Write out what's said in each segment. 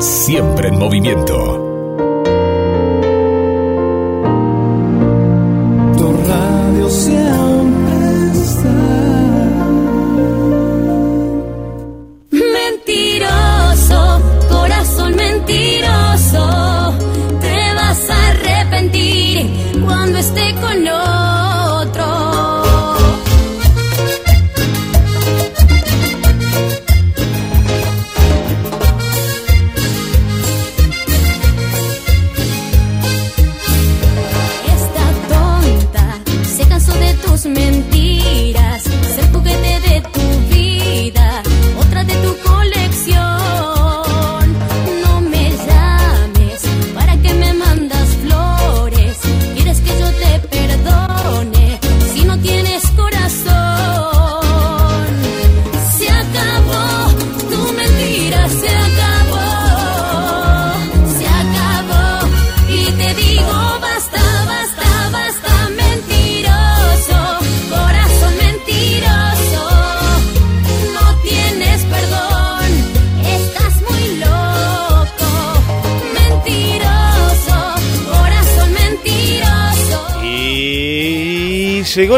Siempre en movimiento.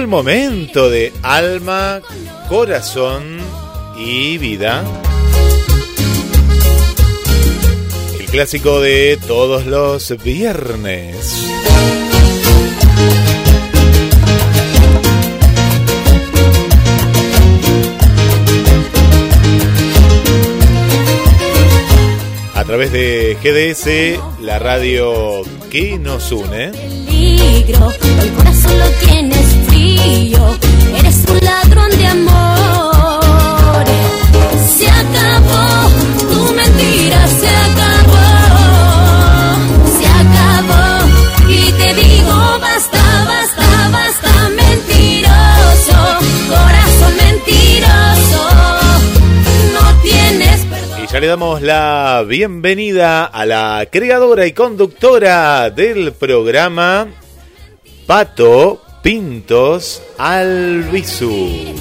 El momento de alma, corazón y vida. El clásico de todos los viernes. A través de GDS, la radio que nos une. Eres un ladrón de amor. Se acabó, tu mentira se acabó. Se acabó. Y te digo, basta, basta, basta, mentiroso. Corazón mentiroso. No tienes perdón. Y ya le damos la bienvenida a la creadora y conductora del programa. Pato Pintos Albizu.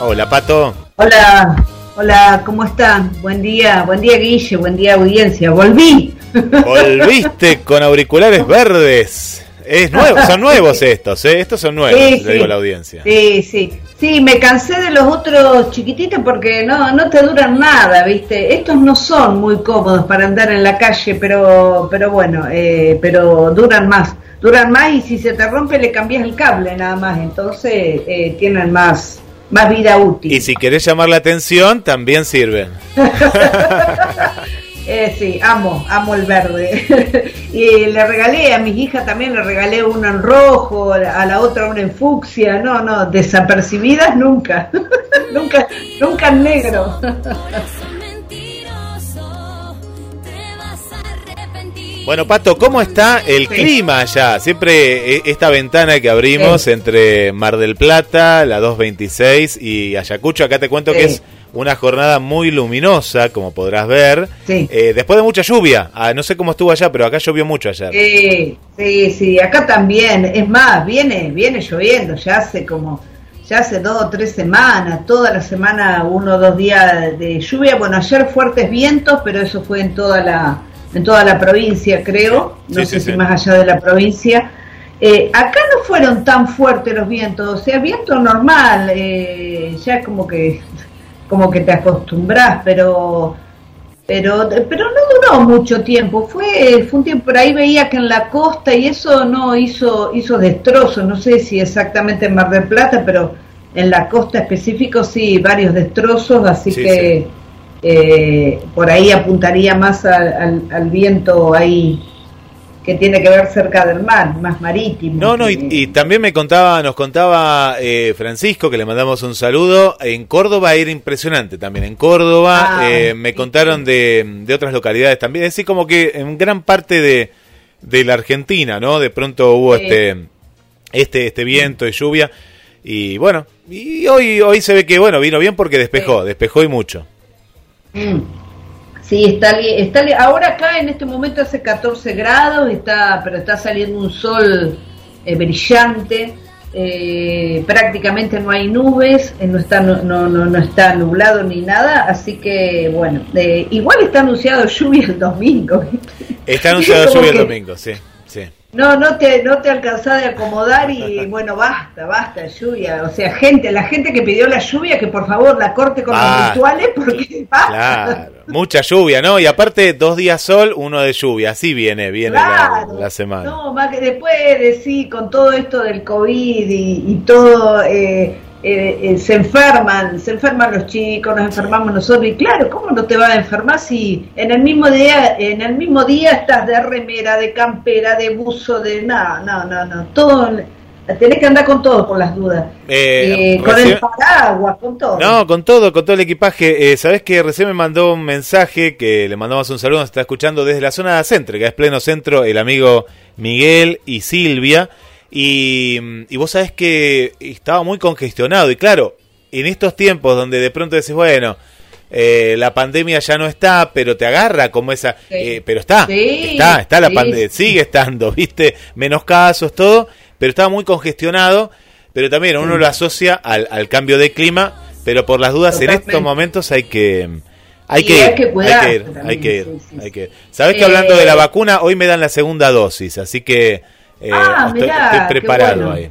Hola, Pato. Hola, hola, ¿cómo están? Buen día, buen día, Guille, buen día, audiencia. Volví. Volviste con auriculares verdes. Es nuevo, son nuevos estos, ¿eh? Estos son nuevos, le digo a la audiencia. Sí, sí. Sí, me cansé de los otros chiquititos porque no, no te duran nada, ¿viste? Estos no son muy cómodos para andar en la calle, pero, pero bueno, eh, pero duran más duran más y si se te rompe le cambias el cable nada más, entonces eh, tienen más, más vida útil. Y si querés llamar la atención, también sirven. eh, sí, amo, amo el verde. y le regalé a mis hijas también, le regalé uno en rojo, a la otra una en fucsia, no, no, desapercibidas nunca, nunca, nunca en negro. Bueno, Pato, ¿cómo está el clima allá? Siempre eh, esta ventana que abrimos entre Mar del Plata, la 226 y Ayacucho, acá te cuento que es una jornada muy luminosa, como podrás ver. Eh, después de mucha lluvia. Ah, no sé cómo estuvo allá, pero acá llovió mucho ayer. Sí, sí, sí, acá también. Es más, viene, viene lloviendo, ya hace como, ya hace dos o tres semanas, toda la semana uno o dos días de lluvia. Bueno, ayer fuertes vientos, pero eso fue en toda la en toda la provincia, creo, no sé si más allá de la provincia. Eh, acá no fueron tan fuertes los vientos, o sea, viento normal, eh, ya como que como que te acostumbras, pero pero pero no duró mucho tiempo, fue fue un tiempo por ahí veía que en la costa y eso no hizo hizo destrozos, no sé si exactamente en Mar del Plata, pero en la costa específico sí varios destrozos, así que eh, por ahí apuntaría más al, viento ahí que tiene que ver cerca del mar, más marítimo. No, no, y, también me contaba, nos contaba eh, Francisco, que le mandamos un saludo, en Córdoba era impresionante también, en Córdoba ah, eh, me contaron de, de, otras localidades también, es decir, como que en gran parte de, de la Argentina, ¿no? De pronto hubo este, este, este viento y lluvia, y bueno, y hoy, hoy se ve que, bueno, vino bien porque despejó, despejó y mucho. Mm. Sí, está, está ahora acá en este momento hace 14 grados, está, pero está saliendo un sol eh, brillante. eh, prácticamente no hay nubes, eh, no está, no, no, no, está nublado ni nada, así que bueno, eh, igual está anunciado lluvia el domingo. Está anunciado lluvia el domingo, sí. No, no te, no te alcanzás de acomodar y bueno, basta, basta, lluvia. O sea, gente, la gente que pidió la lluvia, que por favor la corte con los virtuales porque basta. Claro, mucha lluvia, ¿no? Y aparte, dos días sol, uno de lluvia, así viene, viene la, semana. No, más que después de sí, con todo esto del COVID y, y todo, eh, eh, eh, se enferman, se enferman los chicos, nos enfermamos nosotros y claro, ¿cómo no te vas a enfermar si en el mismo día, en el mismo día estás de remera, de campera, de buzo, de nada, no, no, no, todo tenés que andar con todo por las dudas. Eh, con el paraguas, con todo. No, con todo, con todo el equipaje. Eh, Sabes que recién me mandó un mensaje que le mandamos un saludo, nos está escuchando desde la zona céntrica, es pleno centro, el amigo Miguel y Silvia. Y, vos sabés que estaba muy congestionado. Y claro, en estos tiempos donde de pronto decís, bueno, eh, la pandemia ya no está, pero te agarra como esa. Eh, pero está, está, está la pandemia, sigue estando, ¿viste? Menos casos, todo, pero estaba muy congestionado. Pero también uno lo asocia al, al, cambio de clima, pero por las dudas, en estos momentos hay que. Hay que, ir, hay, que ir, hay que ir, hay que Sabes que hablando de la eh, vacuna, hoy me dan la segunda dosis, así que ah, estoy, preparado ahí.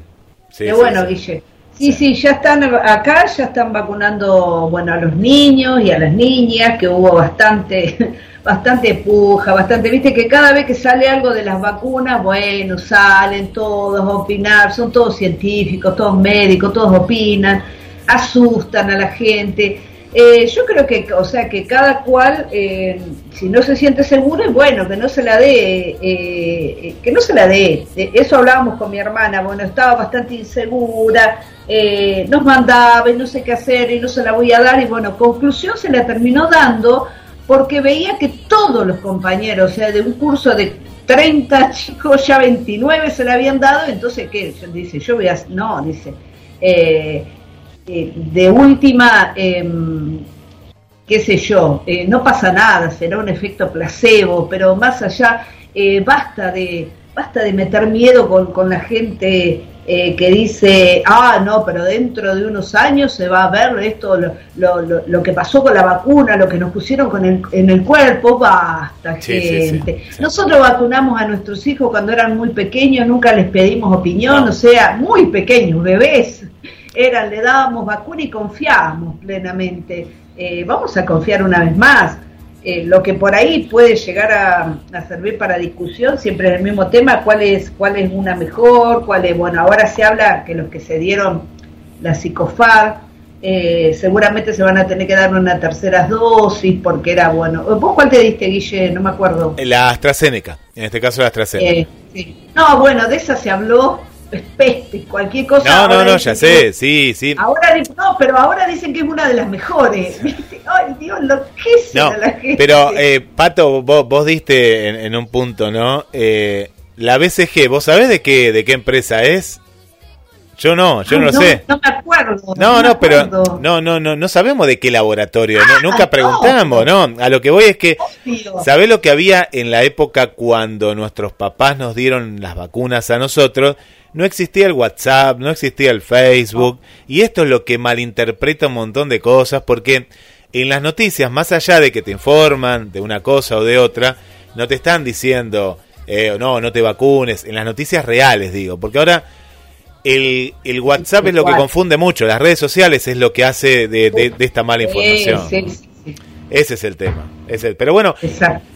qué bueno, Guille. Sí, sí, ya están acá, ya están vacunando, bueno, a los niños y a las niñas, que hubo bastante, bastante puja, bastante, viste que cada vez que sale algo de las vacunas, bueno, salen todos a opinar, son todos científicos, todos médicos, todos opinan, asustan a la gente. Eh, yo creo que, o sea, que cada cual, eh, si no se siente seguro, es bueno, que no se la dé, eh, que no se la dé. Eso hablábamos con mi hermana, bueno, estaba bastante insegura, nos mandaba y no sé qué hacer y no se la voy a dar y bueno, conclusión se la terminó dando porque veía que todos los compañeros, o sea, de un curso de 30 chicos, ya 29 se la habían dado, entonces, ¿qué? Dice, yo voy a, no, dice, eh, de última, em, qué sé yo, eh, no pasa nada, será un efecto placebo, pero más allá, eh, basta de basta de meter miedo con, la gente que dice, ah, no, pero dentro de unos años se va a ver esto, lo, lo, que pasó con la vacuna, lo que nos pusieron con el, en el cuerpo, basta, gente. Nosotros vacunamos a nuestros hijos cuando eran muy pequeños, nunca les pedimos opinión, o sea, muy pequeños, bebés era, le dábamos vacuna y confiábamos plenamente. Eh, vamos a confiar una vez más. Eh, lo que por ahí puede llegar a, servir para discusión siempre es el mismo tema, cuál es, cuál es una mejor, cuál es, bueno, ahora se habla que los que se dieron la psicofar, eh, seguramente se van a tener que dar una tercera dosis porque era bueno. ¿Vos cuál te diste, Guille? No me acuerdo. La AstraZeneca, en este caso la AstraZeneca. No, bueno, de esa se habló peste, cualquier cosa. No, no, no, ya sé, sí, sí. Ahora no, pero ahora dicen que es una de las mejores. Ay, Dios, lo que es no, la gente. Pero, eh, Pato, vos, vos diste en, un punto, ¿no? Eh, la BCG, ¿vos sabés de qué, de qué empresa es? Yo no, yo no, lo sé. No me acuerdo. No, no, pero no, no, no, no sabemos de qué laboratorio, ah, nunca preguntamos, no. A lo que voy es que, ¿sabés lo que había en la época cuando nuestros papás nos dieron las vacunas a nosotros? No existía el WhatsApp, no existía el Facebook, y esto es lo que malinterpreta un montón de cosas, porque en las noticias, más allá de que te informan de una cosa o de otra, no te están diciendo, eh, no, no te vacunes, en las noticias reales digo, porque ahora el, el WhatsApp es lo que confunde mucho, las redes sociales es lo que hace de, esta mala información. Ese es el tema. pero bueno,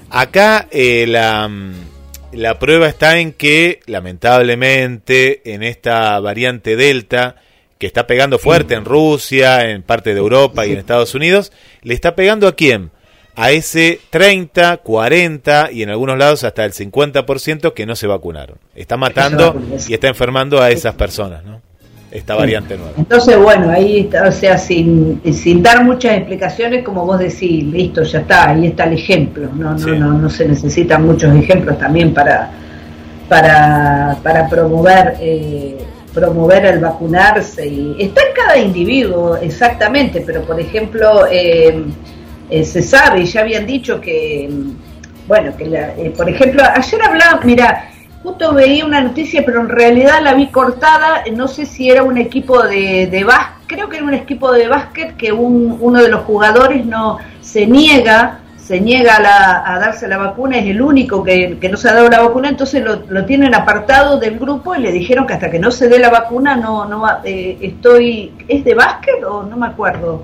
acá eh, la la prueba está en que, lamentablemente, en esta variante Delta, que está pegando fuerte en Rusia, en parte de Europa y en Estados Unidos, le está pegando a quién? A ese 30, 40 y en algunos lados hasta el 50% que no se vacunaron. Está matando y está enfermando a esas personas, ¿no? Esta variante nueva. Entonces, bueno, ahí está, o sea, sin, sin dar muchas explicaciones, como vos decís, listo, ya está, ahí está el ejemplo. No, no, no, no se necesitan muchos ejemplos también para, para, para promover. Eh, promover el vacunarse y está en cada individuo exactamente pero por ejemplo eh, eh, se sabe ya habían dicho que bueno que por ejemplo ayer hablaba mira justo veía una noticia, pero en realidad la vi cortada, no sé si era un equipo de, de básquet, creo que era un equipo de básquet que un, uno de los jugadores no se niega se niega a, darse la vacuna, es el único que, no se ha dado la vacuna, entonces lo, tienen apartado del grupo y le dijeron que hasta que no se dé la vacuna no, no eh, estoy, ¿es de básquet o no me acuerdo?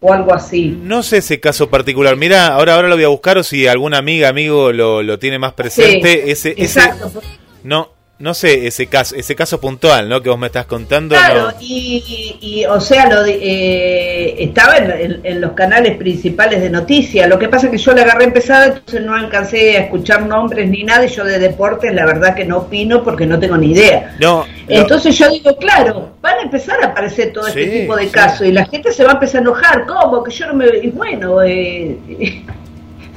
O algo así. No sé ese caso particular. Mira, ahora ahora lo voy a buscar o si alguna amiga, amigo lo, lo tiene más presente. ese, exacto. no, no sé ese caso ese caso puntual no que vos me estás contando claro y, o sea lo eh, estaba en, los canales principales de noticias. Lo que pasa es que yo la agarré empezada entonces no alcancé a escuchar nombres ni nada y yo de deportes la verdad que no opino porque no tengo ni idea. No, entonces yo digo claro van a empezar a aparecer todo este tipo de casos y la gente se va a empezar a enojar. Cómo que yo no me y bueno eh,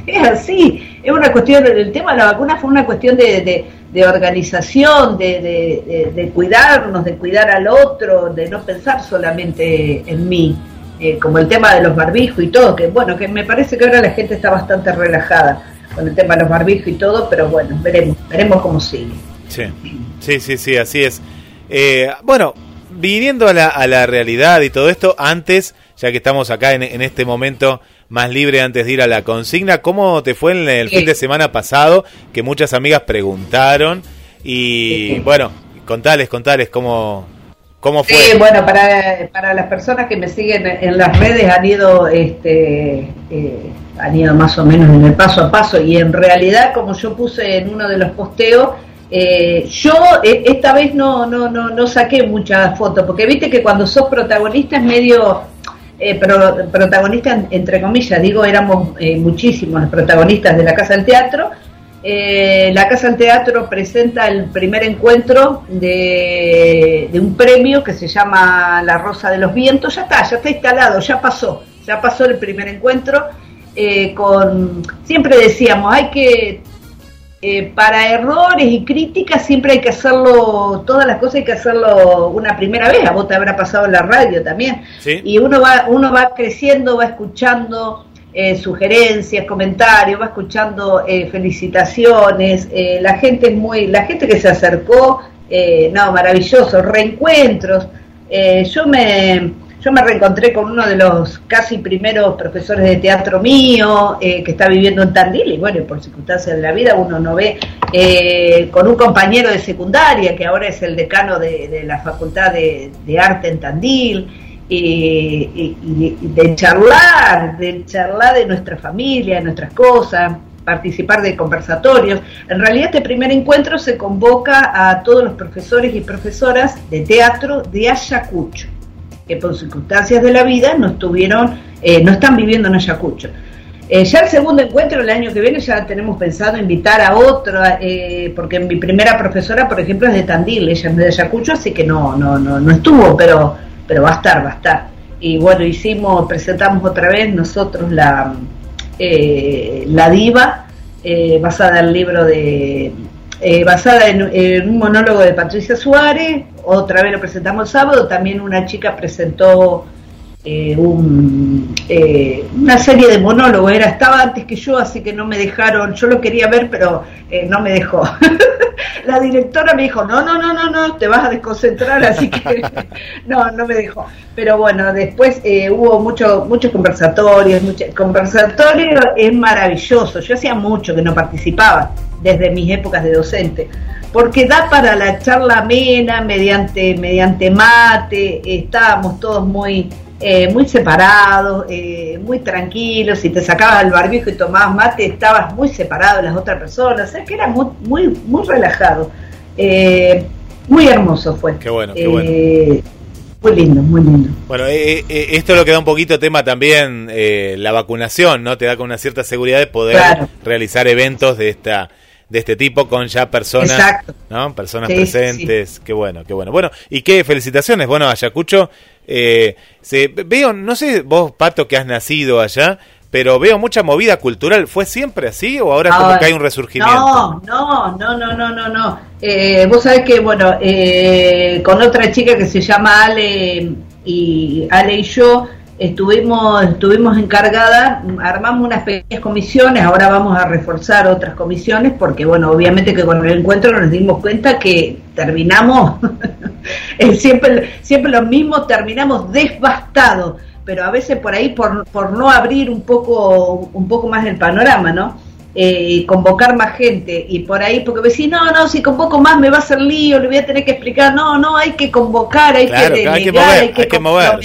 es así es una cuestión el tema de la vacuna fue una cuestión de de organización, de, de, cuidarnos, de cuidar al otro, de no pensar solamente en mí, eh, como el tema de los barbijos y todo, que bueno, que me parece que ahora la gente está bastante relajada con el tema de los barbijos y todo, pero bueno, veremos, veremos cómo sigue. Sí, sí, sí, sí así es. Eh, bueno, viniendo a la, a la realidad y todo esto, antes, ya que estamos acá en, en este momento más libre antes de ir a la consigna. ¿Cómo te fue en el fin de semana pasado? Que muchas amigas preguntaron. Y bueno, contales, contales cómo, cómo fue. Sí, bueno, para, para las personas que me siguen en las redes han ido, este, eh, han ido más o menos en el paso a paso. Y en realidad, como yo puse en uno de los posteos, eh, yo eh, esta vez no, no, no, no saqué muchas fotos, porque viste que cuando sos protagonista es medio eh, protagonistas, entre comillas, digo, éramos eh, muchísimos protagonistas de la Casa del Teatro. Eh, la Casa del Teatro presenta el primer encuentro de, un premio que se llama La Rosa de los Vientos. Ya está, ya está instalado, ya pasó, ya pasó el primer encuentro. Eh, con siempre decíamos hay que eh, para errores y críticas siempre hay que hacerlo, todas las cosas hay que hacerlo una primera vez, a vos te habrá pasado en la radio también, y uno va, uno va creciendo, va escuchando eh, sugerencias, comentarios, va escuchando eh, felicitaciones, la gente es muy, la gente que se acercó, no, maravilloso, reencuentros, yo me yo me reencontré con uno de los casi primeros profesores de teatro mío, eh, que está viviendo en Tandil, y bueno, por circunstancias de la vida uno no ve, eh, con un compañero de secundaria, que ahora es el decano de, la Facultad de, Arte en Tandil, y, de charlar, de charlar de nuestra familia, de nuestras cosas, participar de conversatorios. En realidad este primer encuentro se convoca a todos los profesores y profesoras de teatro de Ayacucho que por circunstancias de la vida no estuvieron, eh, no están viviendo en Ayacucho. Eh, ya el segundo encuentro el año que viene ya tenemos pensado invitar a otra, eh, porque mi primera profesora, por ejemplo, es de Tandil, ella es de Ayacucho, así que no, no, no, no estuvo, pero, pero va a estar, va a estar. Y bueno, hicimos, presentamos otra vez nosotros la, la diva, basada en el libro de eh, basada en, un monólogo de Patricia Suárez, otra vez lo presentamos el sábado, también una chica presentó eh, eh, una serie de monólogos, era, estaba antes que yo, así que no me dejaron, yo lo quería ver, pero no me dejó. La directora me dijo, no, no, no, no, no, te vas a desconcentrar, así que no, no me dejó. Pero bueno, después hubo mucho, muchos conversatorios, mucho, conversatorio es maravilloso, yo hacía mucho que no participaba desde mis épocas de docente, porque da para la charla amena, mediante, mediante mate, estábamos todos muy, eh, muy separados, eh, muy tranquilos, si te sacabas el barbijo y tomabas mate, estabas muy separado de las otras personas, o sea que era muy, muy, muy relajado. Eh, muy hermoso fue. Qué bueno, qué bueno. Muy lindo, muy lindo. Bueno, esto lo que da un poquito tema también la vacunación, ¿no? Te da con una cierta seguridad de poder realizar eventos de esta de este tipo con ya personas, ¿no? Personas presentes. Qué bueno, qué bueno. Bueno, y qué felicitaciones. Bueno, Ayacucho, eh, se, veo, no sé vos, Pato, que has nacido allá, pero veo mucha movida cultural. ¿Fue siempre así o ahora como que hay un resurgimiento? No, no, no, no, no, no. no. Eh, vos sabés que, bueno, eh, con otra chica que se llama Ale y Ale y yo, estuvimos, estuvimos encargadas, armamos unas pequeñas comisiones, ahora vamos a reforzar otras comisiones, porque bueno, obviamente que con el encuentro nos dimos cuenta que terminamos, siempre, siempre lo mismo, terminamos devastados, pero a veces por ahí, por, por no abrir un poco, un poco más el panorama, ¿no? Eh, convocar más gente y por ahí, porque me decís, no, no, si convoco más me va a hacer lío, le voy a tener que explicar, no, no, hay que convocar, hay que hay que mover, hay que, mover,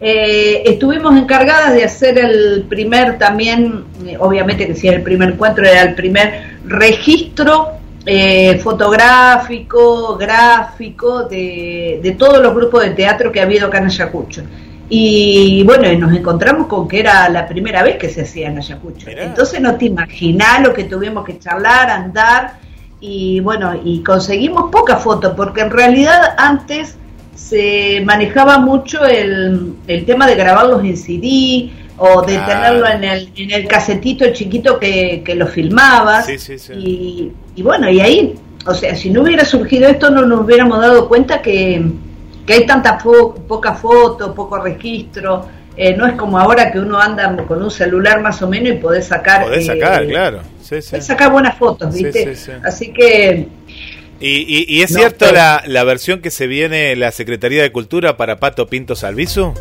eh, estuvimos encargadas de hacer el primer también, eh, obviamente que si era el primer encuentro, era el primer registro eh, fotográfico, gráfico de, de, todos los grupos de teatro que ha habido acá en Ayacucho. Y bueno, nos encontramos con que era la primera vez que se hacía en Ayacucho. Entonces no te imaginás lo que tuvimos que charlar, andar y bueno, y conseguimos pocas fotos, porque en realidad antes se manejaba mucho el, el tema de grabarlos en CD o de tenerlo en el, en el casetito chiquito que, que lo filmabas. Y, y, bueno, y ahí, o sea, si no hubiera surgido esto, no nos hubiéramos dado cuenta que, que hay tanta poca foto, poco registro. Eh, no es como ahora que uno anda con un celular más o menos y podés sacar. Podés sacar, eh, claro. Podés sacar buenas fotos, ¿viste? Así que ¿Y, y, es cierto la, la, versión que se viene la Secretaría de Cultura para Pato Pinto Salviso?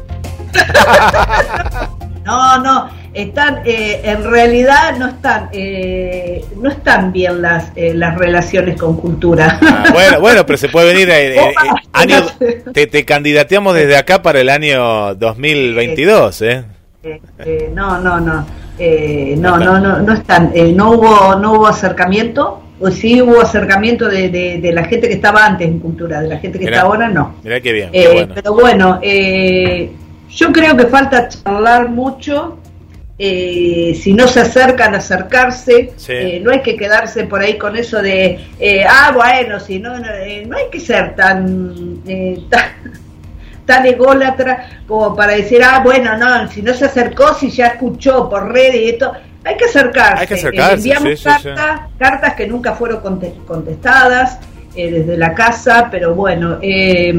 no, no, están, eh, en realidad no están, eh, no están bien las, eh, las relaciones con cultura. Ah, bueno, bueno, pero se puede venir. año, te, te candidateamos desde acá para el año 2022, ¿eh? no, no, no, no, no, no, no están, no hubo, no hubo acercamiento pues sí hubo acercamiento de, de, la gente que estaba antes en cultura, de la gente que está ahora no. Mirá qué bien. Eh, pero bueno, eh, yo creo que falta charlar mucho. Eh, si no se acercan, acercarse. no hay que quedarse por ahí con eso de, ah, bueno, si no, no, hay que ser tan, tan, tan ególatra como para decir, ah, bueno, no, si no se acercó, si ya escuchó por redes y esto hay que acercarse. Hay que acercarse. enviamos cartas, cartas que nunca fueron contestadas eh, desde la casa, pero bueno, eh,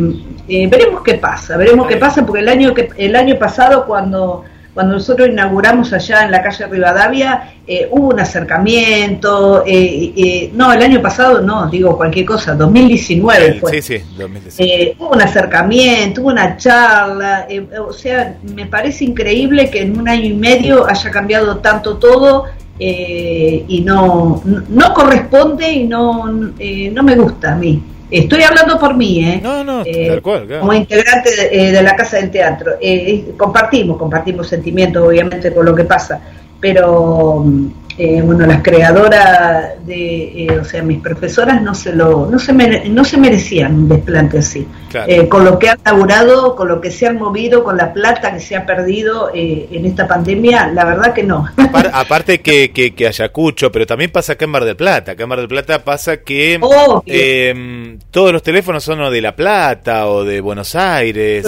eh, veremos qué pasa, veremos qué pasa, porque el año que el año pasado cuando cuando nosotros inauguramos allá en la calle Rivadavia, eh, hubo un acercamiento, eh, eh, no, el año pasado no, digo cualquier cosa, 2019 fue. Sí, sí, 2019. hubo un acercamiento, hubo una charla, o sea, me parece increíble que en un año y medio haya cambiado tanto todo y no, no corresponde y no, no me gusta a mí. Estoy hablando por mí, ¿eh? No, no, eh, tal cual, Como integrante eh, de, la Casa del Teatro. Eh, compartimos, compartimos sentimientos, obviamente, con lo que pasa, pero mm, eh, bueno, las creadoras de, eh, o sea, mis profesoras no se lo, no se, no se merecían un desplante así. Eh, con lo que han laburado, con lo que se han movido, con la plata que se ha perdido en esta pandemia, la verdad que no. Aparte que, que, Ayacucho, pero también pasa acá en Mar del Plata. Acá en Mar del Plata pasa que em, todos los teléfonos son o de La Plata o de Buenos Aires.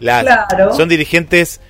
claro. Son dirigentes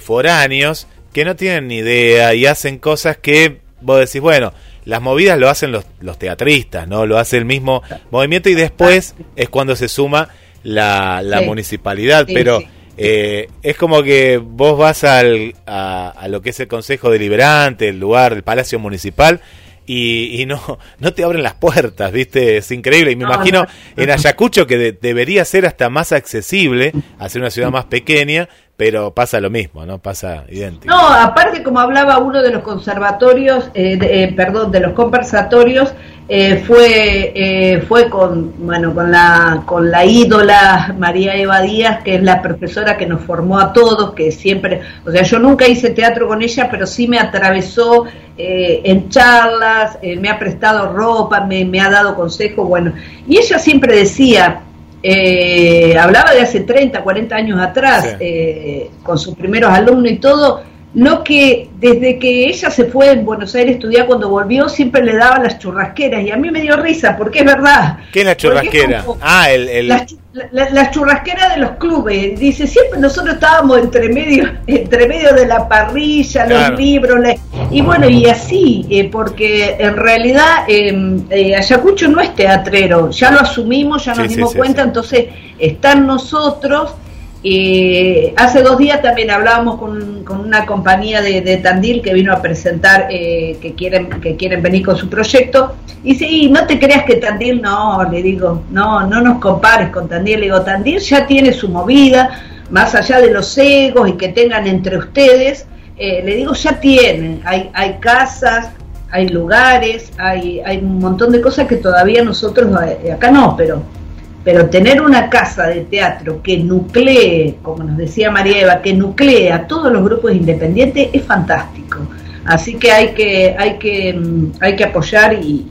foráneos que no tienen ni idea y hacen cosas que vos decís, bueno, las movidas lo hacen los, los teatristas, ¿no? Lo hace el mismo movimiento y después es cuando se suma la, la municipalidad, pero eh, es como que vos vas al, a, a, lo que es el Consejo Deliberante, el lugar, el Palacio Municipal, y, y, no, no te abren las puertas, ¿viste? Es increíble. Y me imagino en Ayacucho que debería ser hasta más accesible, hacer una ciudad más pequeña, pero pasa lo mismo, ¿no? Pasa idéntico. No, aparte como hablaba uno de los conservatorios, eh, eh, perdón, de los conversatorios, eh, fue eh, fue con bueno con la con la ídola María Eva Díaz que es la profesora que nos formó a todos que siempre o sea yo nunca hice teatro con ella pero sí me atravesó eh, en charlas me ha prestado ropa me, me ha dado consejos bueno. Y ella siempre decía hablaba de hace 30 40 años atrás con sus primeros alumnos y todo lo que desde que ella se fue en Buenos Aires a estudiar, cuando volvió, siempre le daba las churrasqueras. Y a mí me dio risa, porque es verdad. ¿Qué es la churrasquera? ah, el... el... Las, churrasqueras de los clubes. Dice, siempre nosotros estábamos entre medio, entre medio de la parrilla, los libros. y bueno, y así, eh, porque en realidad em, eh, Ayacucho no es teatrero. Ya lo asumimos, ya nos dimos cuenta, entonces están nosotros Y hace dos días también hablábamos con, una compañía de, Tandil que vino a presentar eh, que quieren que quieren venir con su proyecto. Y sí, no te creas que Tandil, no, le digo, no, no nos compares con Tandil. Le digo, Tandil ya tiene su movida, más allá de los egos y que tengan entre ustedes. Eh, le digo, ya tienen, hay, hay casas, hay lugares, hay, hay un montón de cosas que todavía nosotros, eh, acá no, pero pero tener una casa de teatro que nuclee, como nos decía María Eva, que nuclee a todos los grupos independientes es fantástico. Así que hay que, hay que, mm, hay que apoyar y,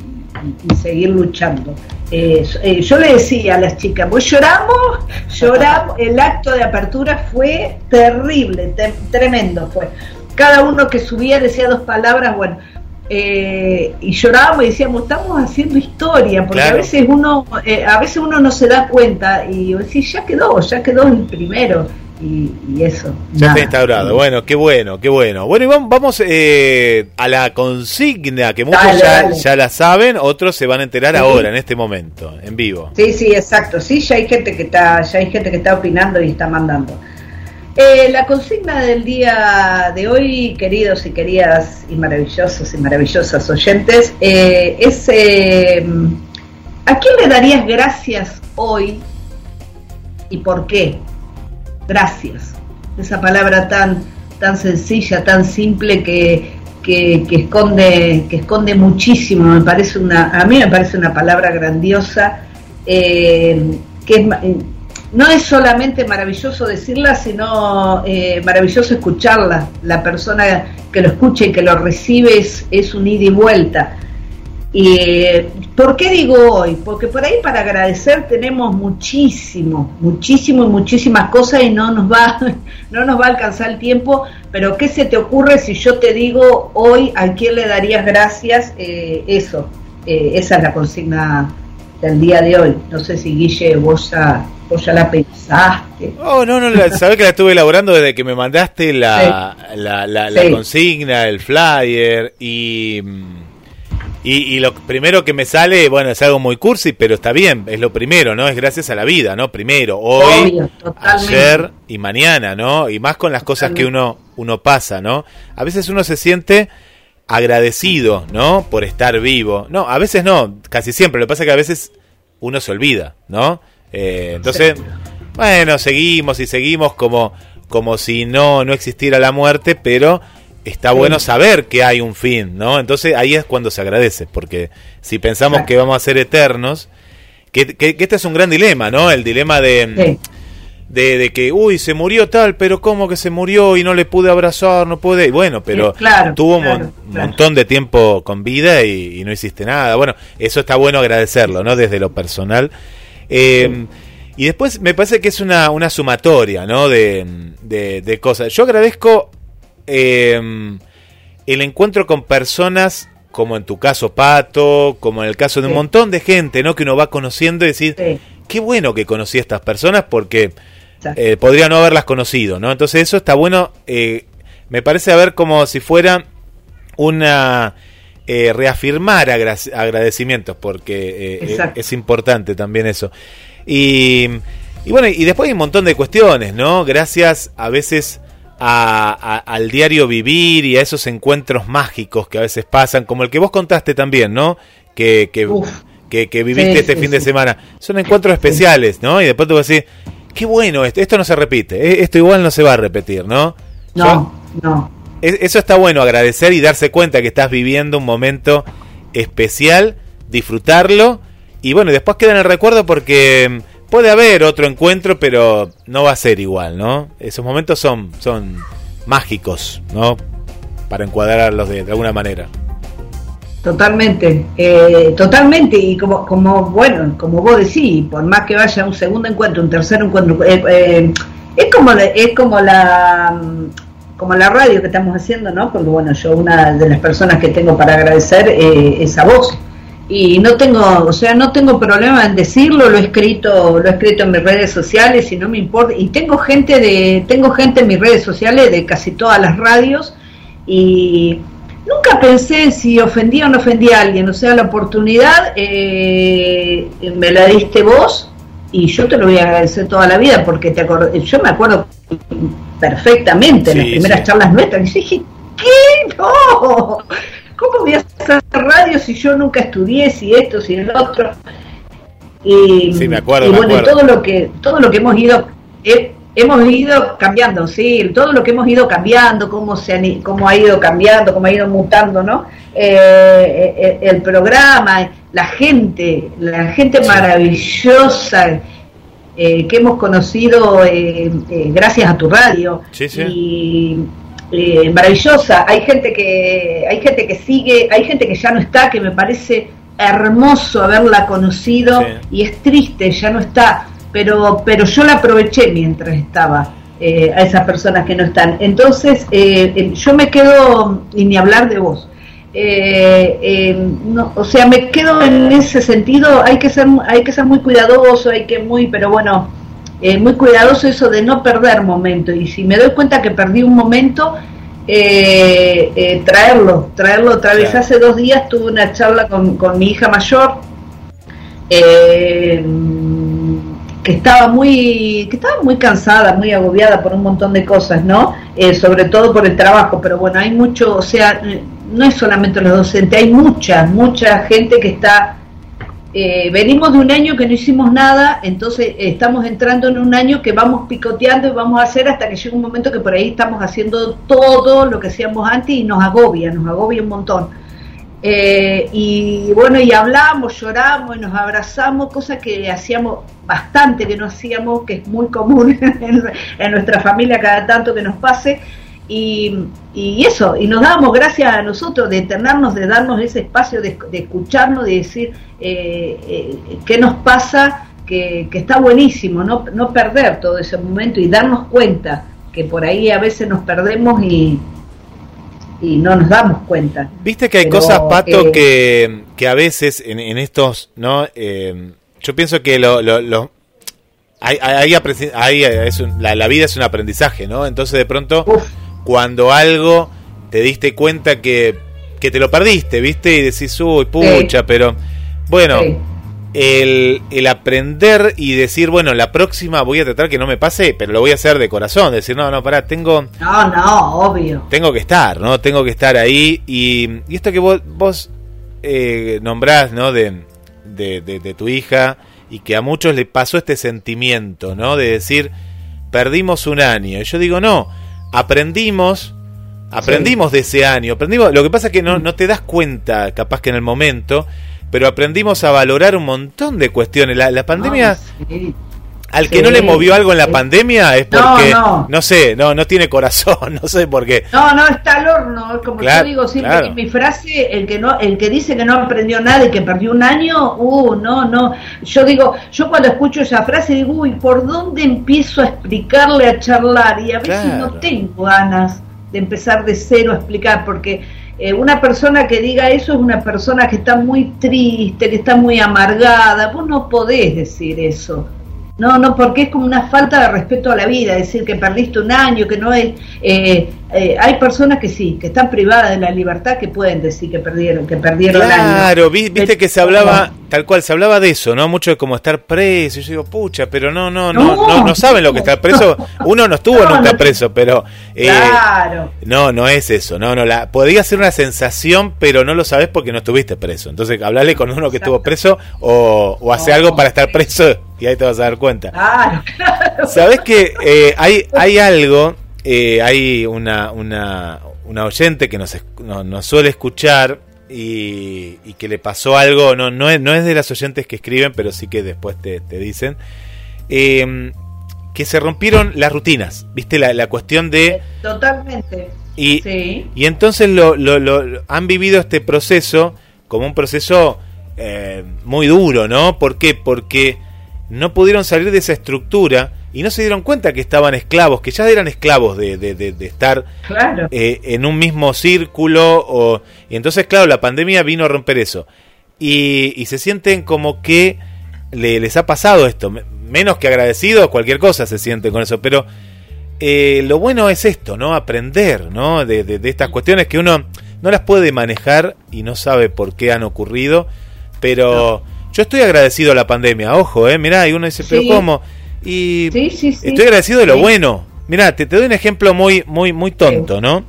seguir luchando. Eh, eh, yo le decía a las chicas, pues lloramos, lloramos, el acto de apertura fue terrible, tremendo fue. Cada uno que subía decía dos palabras, bueno, eh, y llorábamos y decíamos estamos haciendo historia porque a veces uno eh, a veces uno no se da cuenta y decís ya quedó ya quedó el primero y, eso. Ya. Está instaurado bueno qué bueno qué bueno. Bueno y vamos, vamos eh, a la consigna que muchos ya, la saben otros se van a enterar ahora en este momento en vivo. Sí sí exacto. Sí ya hay gente que está ya hay gente que está opinando y está mandando eh, la consigna del día de hoy, queridos y queridas y maravillosos y maravillosas oyentes, eh, es eh, ¿a quién le darías gracias hoy y por qué? Gracias. Esa palabra tan, tan sencilla, tan simple que, que, esconde, que esconde muchísimo. Me parece una, a mí me parece una palabra grandiosa. que no es solamente maravilloso decirla, sino eh, maravilloso escucharla. La persona que lo escucha y que lo recibe es, un ida y vuelta. Y, ¿Por qué digo hoy? Porque por ahí para agradecer tenemos muchísimo, muchísimo y muchísimas cosas y no nos va, no nos va a alcanzar el tiempo. Pero ¿qué se te ocurre si yo te digo hoy a quién le darías gracias? Eh, eso, eh, esa es la consigna del día de hoy. No sé si Guille vos ya ¿O ya la pensaste? Oh, no, no, la, sabés que la estuve elaborando desde que me mandaste la, la, consigna, el flyer y, y, lo primero que me sale, bueno, es algo muy cursi, pero está bien, es lo primero, ¿no? Es gracias a la vida, ¿no? Primero, hoy, ayer y mañana, ¿no? Y más con las cosas que uno, uno pasa, ¿no? A veces uno se siente agradecido, ¿no? Por estar vivo. No, a veces no, casi siempre. Lo que pasa es que a veces uno se olvida, ¿no? Eh, entonces, bueno, seguimos y seguimos como, como si no, no existiera la muerte, pero está bueno saber que hay un fin, ¿no? Entonces ahí es cuando se agradece, porque si pensamos que vamos a ser eternos, que, este es un gran dilema, ¿no? El dilema de, de, que, uy, se murió tal, pero ¿cómo que se murió y no le pude abrazar, no pude? bueno, pero tuvo un montón de tiempo con vida y, y, no hiciste nada. Bueno, eso está bueno agradecerlo, ¿no? Desde lo personal. Eh, y después me parece que es una, una sumatoria ¿no? de, cosas. Yo agradezco eh, el encuentro con personas como en tu caso Pato, como en el caso de un montón de gente ¿no? que uno va conociendo y decir, qué bueno que conocí a estas personas porque eh, podría no haberlas conocido. ¿no? Entonces eso está bueno, me parece a ver como si fuera una eh, reafirmar agradecimientos, porque eh, es, importante también eso. Y, bueno, y después hay un montón de cuestiones, ¿no? Gracias a veces al diario vivir y a esos encuentros mágicos que a veces pasan, como el que vos contaste también, ¿no? Que, que, viviste este fin de semana. Son encuentros especiales, ¿no? Y después te vas a decir, qué bueno esto, esto no se repite, e, esto igual no se va a repetir, ¿no? No, no eso está bueno, agradecer y darse cuenta que estás viviendo un momento especial, disfrutarlo y bueno, después queda en el recuerdo porque mm, puede haber otro encuentro, pero no va a ser igual, ¿no? Esos momentos son, son mágicos, ¿no? Para encuadrarlos de, alguna manera. Totalmente, eh, totalmente, y como, como, bueno, como vos decís, por más que vaya un segundo encuentro, un tercer encuentro, eh, eh, es como es como la como la radio que estamos haciendo, ¿no? Porque bueno, yo una de las personas que tengo para agradecer eh, es a vos. Y no tengo, o sea, no tengo problema en decirlo, lo he escrito, lo he escrito en mis redes sociales y no me importa. Y tengo gente de, tengo gente en mis redes sociales de casi todas las radios y nunca pensé si ofendía o no ofendía a alguien. O sea, la oportunidad eh, me la diste vos y yo te lo voy a agradecer toda la vida porque te yo me acuerdo perfectamente en las primeras charlas nuestras y dije, ¿qué? No, ¿cómo voy a hacer radio si yo nunca estudié, si esto, si el otro? Y, sí, me acuerdo, y bueno, todo lo que todo lo que hemos ido hemos ido cambiando, sí, todo lo que hemos ido cambiando, cómo se cómo ha ido cambiando, cómo ha ido mutando, ¿no? Eh, eh, el, programa, la gente, la gente maravillosa eh, que hemos conocido gracias a tu radio sí, sí. y maravillosa. Hay gente que hay gente que sigue, hay gente que ya no está, que me parece hermoso haberla conocido y es triste, ya no está pero, pero yo la aproveché mientras estaba eh, a esas personas que no están. Entonces, eh, eh, yo me quedo, y ni hablar de vos, no, o sea, me quedo en ese sentido, hay que ser, hay que ser muy cuidadoso, hay que muy, pero bueno, muy cuidadoso eso de no perder momento. Y si me doy cuenta que perdí un momento, traerlo, traerlo otra vez. Hace dos días tuve una charla con, con mi hija mayor. Eh, que estaba muy que estaba muy cansada, muy agobiada por un montón de cosas, ¿no? Eh, sobre todo por el trabajo, pero bueno, hay mucho, o sea, no es solamente los docentes, hay mucha, mucha gente que está eh, venimos de un año que no hicimos nada, entonces estamos entrando en un año que vamos picoteando y vamos a hacer hasta que llega un momento que por ahí estamos haciendo todo lo que hacíamos antes y nos agobia, nos agobia un montón. Eh, y bueno, y hablamos, lloramos y nos abrazamos, cosa que hacíamos bastante, que no hacíamos, que es muy común en, nuestra familia cada tanto que nos pase. Y, eso, y nos damos gracias a nosotros de tenernos, de darnos ese espacio, de, escucharnos, de decir eh, eh, qué nos pasa, que, que, está buenísimo, no, no perder todo ese momento y darnos cuenta que por ahí a veces nos perdemos y, y no nos damos cuenta. Viste que hay cosas, Pato, que, que, a veces en, en estos, ¿no? Eh, yo pienso que lo, lo, hay, hay, hay es la, la, vida es un aprendizaje, ¿no? Entonces de pronto, cuando algo te diste cuenta que, que te lo perdiste, ¿viste? Y decís, uy, pucha, pero bueno el, el, aprender y decir, bueno, la próxima voy a tratar que no me pase, pero lo voy a hacer de corazón, decir, no, no, pará, tengo... No, no, obvio. Tengo que estar, ¿no? Tengo que estar ahí. Y, y esto que vos, vos eh, nombrás, ¿no? De, de, de, tu hija y que a muchos le pasó este sentimiento, ¿no? De decir, perdimos un año. Y yo digo, no, aprendimos, aprendimos de ese año, aprendimos, lo que pasa es que no, no te das cuenta, capaz que en el momento, pero aprendimos a valorar un montón de cuestiones. La, la pandemia... Al que no le movió algo en la pandemia es porque, no, sé, no no tiene corazón, no sé por qué. No, no, está al horno, como yo digo siempre mi frase, el que no el que dice que no aprendió nada y que perdió un año, uh, no, no. Yo digo, yo cuando escucho esa frase digo, uy, ¿por dónde empiezo a explicarle, a charlar? Y a veces no tengo ganas de empezar de cero a explicar, porque eh, una persona que diga eso es una persona que está muy triste, que está muy amargada. Vos no podés decir eso. No, no, porque es como una falta de respeto a la vida, decir que perdiste un año, que no es... Eh, eh, hay personas que sí, que están privadas de la libertad, que pueden decir que perdieron, que perdieron Claro, viste que se hablaba, tal cual, se hablaba de eso, ¿no? Mucho de como estar preso. Yo digo, pucha, pero no, no, no, no, no, saben lo que está preso. Uno no estuvo nunca preso, pero... Eh, claro. No, no es eso, no, no, la, podría ser una sensación, pero no lo sabes porque no estuviste preso. Entonces, hablarle con uno que estuvo preso o, o hace algo para estar preso y ahí te vas a dar cuenta. Claro, claro. Sabes que eh, hay, hay algo, eh, hay una, una, una, oyente que nos, nos, suele escuchar y, y, que le pasó algo, no, no, es, no es de las oyentes que escriben, pero sí que después te, te dicen, eh, que se rompieron las rutinas, ¿viste? La, la cuestión de... Totalmente. Y, y entonces lo, lo, lo, han vivido este proceso como un proceso eh, muy duro, ¿no? ¿Por qué? Porque no pudieron salir de esa estructura y no se dieron cuenta que estaban esclavos, que ya eran esclavos de, de, de, estar eh, en un mismo círculo. O, y entonces, claro, la pandemia vino a romper eso. Y, y se sienten como que le, les ha pasado esto. Menos que agradecidos, cualquier cosa se sienten con eso. Pero eh, lo bueno es esto, ¿no? Aprender, ¿no? De, de, estas cuestiones que uno no las puede manejar y no sabe por qué han ocurrido. Pero yo estoy agradecido a la pandemia, ojo, eh, mirá, y uno dice, pero ¿cómo? Y estoy agradecido de lo bueno. Mirá, te, te, doy un ejemplo muy, muy, muy tonto, ¿no?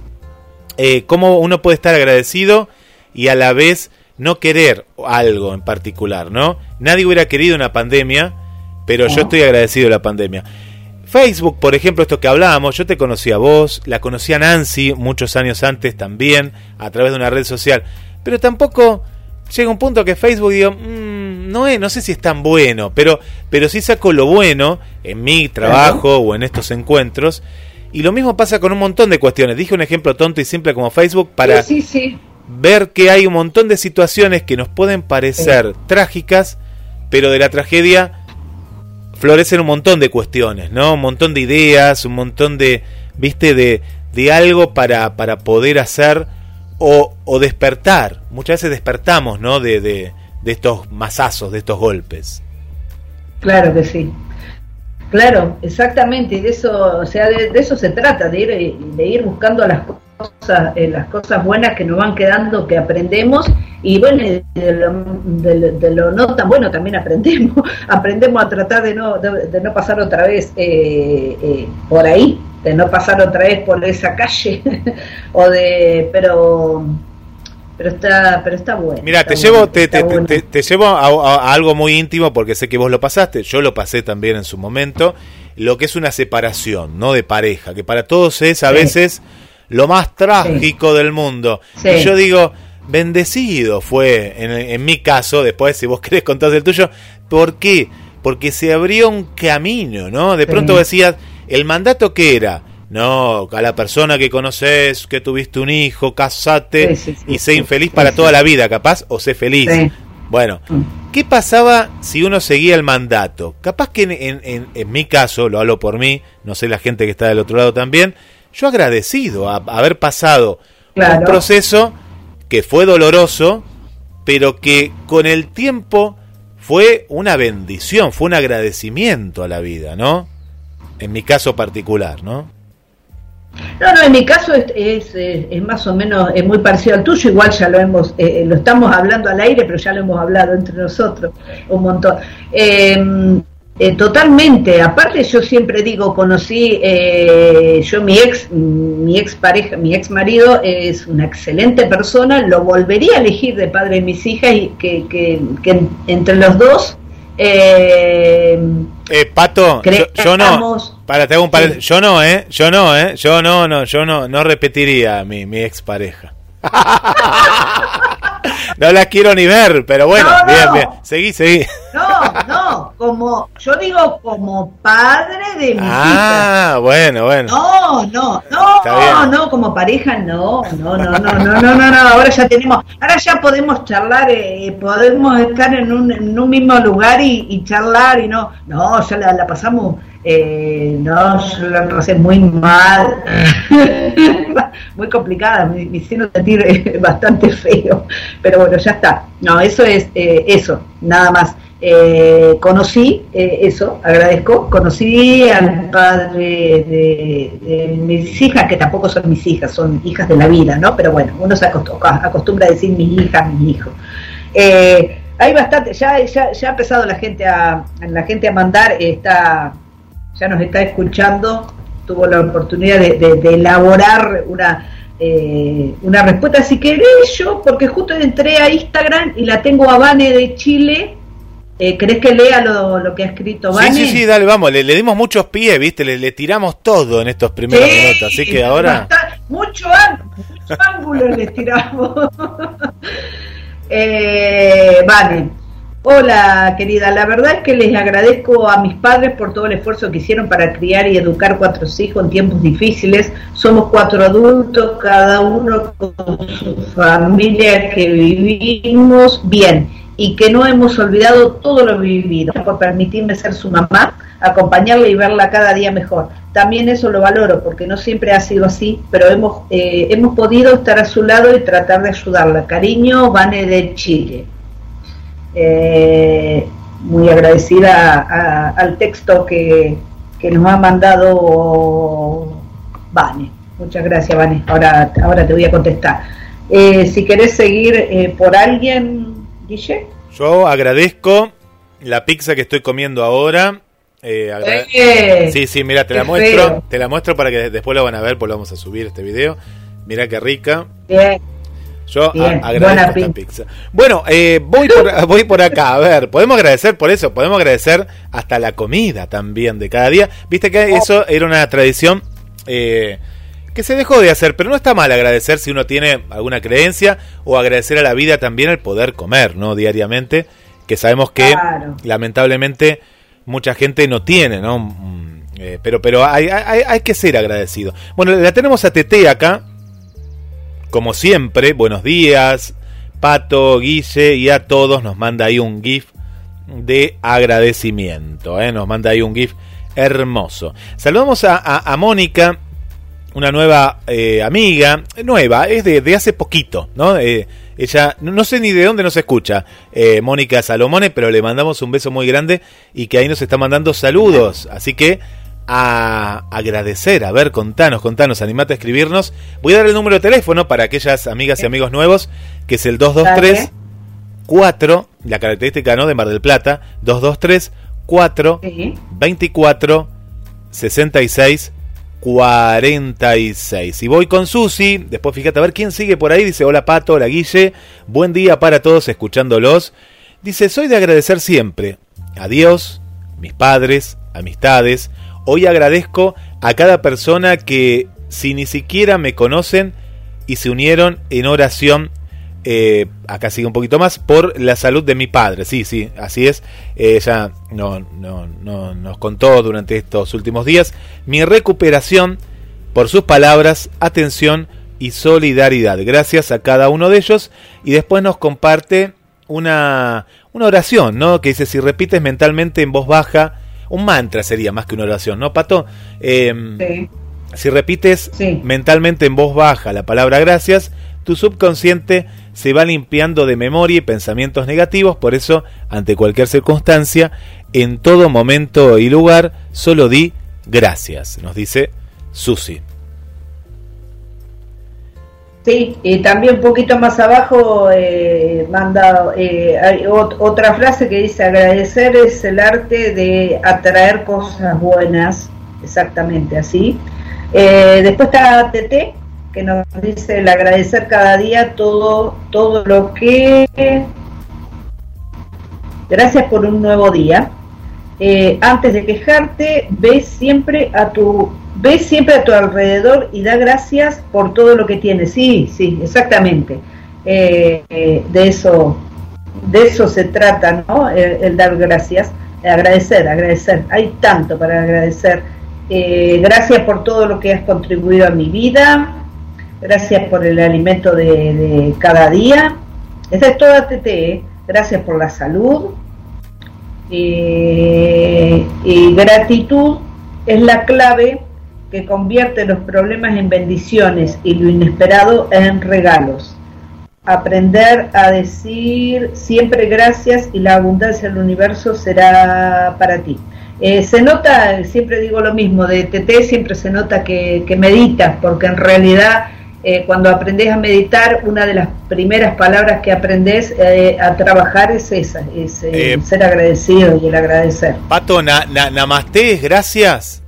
Eh, cómo uno puede estar agradecido y a la vez no querer algo en particular, ¿no? Nadie hubiera querido una pandemia, pero yo estoy agradecido de la pandemia. Facebook, por ejemplo, esto que hablábamos, yo te conocí a vos, la conocí a Nancy muchos años antes también, a través de una red social, pero tampoco llega un punto que Facebook digo, mm, no, es, no sé si es tan bueno, pero, pero sí saco lo bueno en mi trabajo o en estos encuentros. Y lo mismo pasa con un montón de cuestiones. Dije un ejemplo tonto y simple como Facebook para ver que hay un montón de situaciones que nos pueden parecer trágicas, pero de la tragedia florecen un montón de cuestiones, ¿no? Un montón de ideas, un montón de, viste, de, de algo para, para poder hacer o, o despertar. Muchas veces despertamos, ¿no? De, de, de estos masazos, de estos golpes. Claro que sí. Claro, exactamente, y de eso, o sea, de, eso se trata, de ir, de ir buscando las cosas, eh, las cosas buenas que nos van quedando, que aprendemos, y bueno, de lo, no tan bueno también aprendemos, aprendemos a tratar de no, de, no pasar otra vez eh, eh, por ahí, de no pasar otra vez por esa calle, o de, pero pero está pero está bueno mira te llevo te, te, llevo a, algo muy íntimo porque sé que vos lo pasaste. Yo lo pasé también en su momento. Lo que es una separación no de pareja que para todos es a veces lo más trágico del mundo. Y yo digo bendecido fue en, en, mi caso después si vos querés contar el tuyo ¿por qué? porque se abrió un camino no de pronto decías el mandato que era no, a la persona que conoces, que tuviste un hijo, casate y sé infeliz para toda la vida, capaz, o sé feliz. Bueno, mm. ¿qué pasaba si uno seguía el mandato? Capaz que en, en, mi caso, lo hablo por mí, no sé la gente que está del otro lado también, yo agradecido a, haber pasado un proceso que fue doloroso, pero que con el tiempo fue una bendición, fue un agradecimiento a la vida, ¿no? En mi caso particular, ¿no? No, no, en mi caso es, es, más o menos es muy parecido al tuyo, igual ya lo hemos, eh, lo estamos hablando al aire, pero ya lo hemos hablado entre nosotros un montón. Em, eh, totalmente, aparte yo siempre digo, conocí, eh, yo mi ex, mi ex pareja, mi ex marido es una excelente persona, lo volvería a elegir de padre de mis hijas y que, que, que entre los dos eh, eh, Pato, yo, no. Para, te un Yo no, ¿eh? Yo no, ¿eh? Yo no, no, yo no, no repetiría mi, mi expareja. no la quiero ni ver, pero bueno, bien, bien. Seguí, seguí. No, no, como, yo digo como padre de mi Ah, bueno, bueno. No, no, no, no, como pareja no, no, no, no, no, no, no, no, ahora ya tenemos, ahora ya podemos charlar, eh, podemos estar en un, en un mismo lugar y, y charlar y no, no, ya la, la pasamos eh, no, yo la pasé muy mal, muy complicada, me, hicieron sentir eh, bastante feo, pero bueno, ya está. No, eso es eh, eso, nada más. Eh, conocí eso, agradezco, conocí al padre de, mis hijas, que tampoco son mis hijas, son hijas de la vida, ¿no? Pero bueno, uno se acostumbra, a decir mis hijas, mis hijos. hay bastante, ya, ya, ya ha empezado la gente a, la gente a mandar esta ya nos está escuchando, tuvo la oportunidad de, elaborar una, eh, una respuesta. Si querés yo, porque justo entré a Instagram y la tengo a Vane de Chile. Eh, ¿Querés que lea lo, que ha escrito Vane? Sí, sí, sí, dale, vamos, le, dimos muchos pies, ¿viste? Le, tiramos todo en estos primeros minutos, así que ahora... Mucho, mucho ángulo le tiramos. eh, Vane, Hola, querida. La verdad es que les agradezco a mis padres por todo el esfuerzo que hicieron para criar y educar cuatro hijos en tiempos difíciles. Somos cuatro adultos, cada uno con su familia que vivimos bien y que no hemos olvidado todo lo vivido por permitirme ser su mamá, acompañarla y verla cada día mejor. También eso lo valoro porque no siempre ha sido así, pero hemos, eh, hemos podido estar a su lado y tratar de ayudarla. Cariño, Vane de Chile. Eh, muy agradecida al texto que, nos ha mandado Vane. Muchas gracias, Vane. Ahora, ahora te voy a contestar. Eh, si querés seguir eh, por alguien, Guille. Yo agradezco la pizza que estoy comiendo ahora. Eh, sí, sí, mira, te la muestro, te la muestro para que después lo van a ver, pues lo vamos a subir este video. Mira qué rica. Bien. Yo agradezco esta pizza. Bueno, eh, voy, por, voy por acá. A ver, podemos agradecer por eso. Podemos agradecer hasta la comida también de cada día. Viste que eso era una tradición eh, que se dejó de hacer, pero no está mal agradecer si uno tiene alguna creencia o agradecer a la vida también el poder comer, ¿no? Diariamente, que sabemos que lamentablemente mucha gente no tiene, ¿no? Mm, eh, pero pero hay, hay, hay que ser agradecido. Bueno, la tenemos a Tete acá como siempre, buenos días, Pato, Guille y a todos nos manda ahí un GIF de agradecimiento, ¿eh? nos manda ahí un GIF hermoso. Saludamos a, Mónica, una nueva eh, amiga, nueva, es de, hace poquito, ¿no? Eh, ella, no sé ni de dónde nos escucha, Mónica Salomone, pero le mandamos un beso muy grande y que ahí nos está mandando saludos. Así que a agradecer. A ver, contanos, contanos, animate a escribirnos. Voy a dar el número de teléfono para aquellas amigas y amigos nuevos, que es el 223 4, la característica ¿no? de Mar del Plata, 223 4 24 66 46. Y voy con Susi, después fíjate a ver quién sigue por ahí, dice, hola Pato, hola Guille, buen día para todos escuchándolos. Dice, soy de agradecer siempre a Dios, mis padres, amistades, Hoy agradezco a cada persona que, si ni siquiera me conocen y se unieron en oración, eh, acá sigue un poquito más, por la salud de mi padre. Sí, sí, así es. ella no, no, no, nos contó durante estos últimos días mi recuperación por sus palabras, atención y solidaridad. Gracias a cada uno de ellos. Y después nos comparte una, una oración, ¿no? Que dice, si repites mentalmente en voz baja, un mantra sería más que una oración, ¿no, Pato? Em, si repites mentalmente en voz baja la palabra gracias, tu subconsciente se va limpiando de memoria y pensamientos negativos, por eso, ante cualquier circunstancia, en todo momento y lugar, solo di gracias, nos dice Susi. Sí, y también un poquito más abajo eh, manda eh, otra frase que dice agradecer es el arte de atraer cosas buenas, exactamente así. Eh, después está TT que nos dice el agradecer cada día todo todo lo que gracias por un nuevo día. antes de quejarte, ve siempre a tu Ve siempre a tu alrededor y da gracias por todo lo que tienes. Sí, sí, exactamente. Eh, eh, de eso de eso se trata, ¿no? El, dar gracias, agradecer, agradecer. Hay tanto para agradecer. Eh, gracias por todo lo que has contribuido a mi vida. Gracias por el alimento de, cada día. Esa es toda TT. Gracias por la salud. y gratitud es la clave que convierte los problemas en bendiciones y lo inesperado en regalos. Aprender a decir siempre gracias y la abundancia del universo será para ti. Eh, se nota, siempre digo lo mismo, de TT siempre se nota que, meditas, porque en realidad eh, cuando aprendes a meditar, una de las primeras palabras que aprendes eh, a trabajar es esa, es ser agradecido y el agradecer. Pato, namaste es gracias.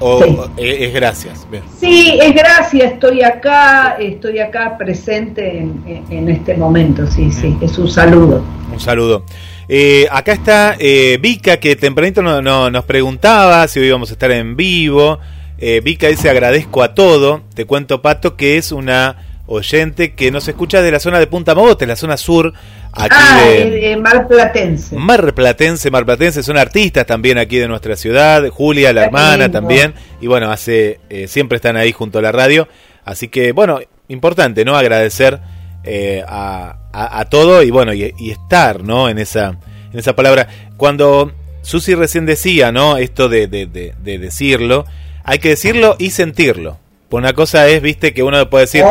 ¿O es gracias? Sí, es gracias, estoy acá, estoy acá presente en, este momento, sí, sí, es un saludo. Un saludo. Eh, acá está eh, Vika, que tempranito no, nos preguntaba si hoy íbamos a estar en vivo. Eh, Vika dice agradezco a todo. Te cuento, Pato, que es una oyente que nos escucha de la zona de Punta Mogote, la zona sur aquí ah, de, Mar Platense. Mar Platense, Mar Platense, son artistas también aquí de nuestra ciudad, Julia, la hermana también, y bueno, hace eh, siempre están ahí junto a la radio, así que bueno, importante, ¿no? Agradecer eh, a, a, todo y bueno, y, estar, ¿no? En esa, en esa palabra. Cuando Susi recién decía, ¿no? Esto de, de, de decirlo, hay que decirlo y sentirlo. Pues una cosa es, viste, que uno puede decir.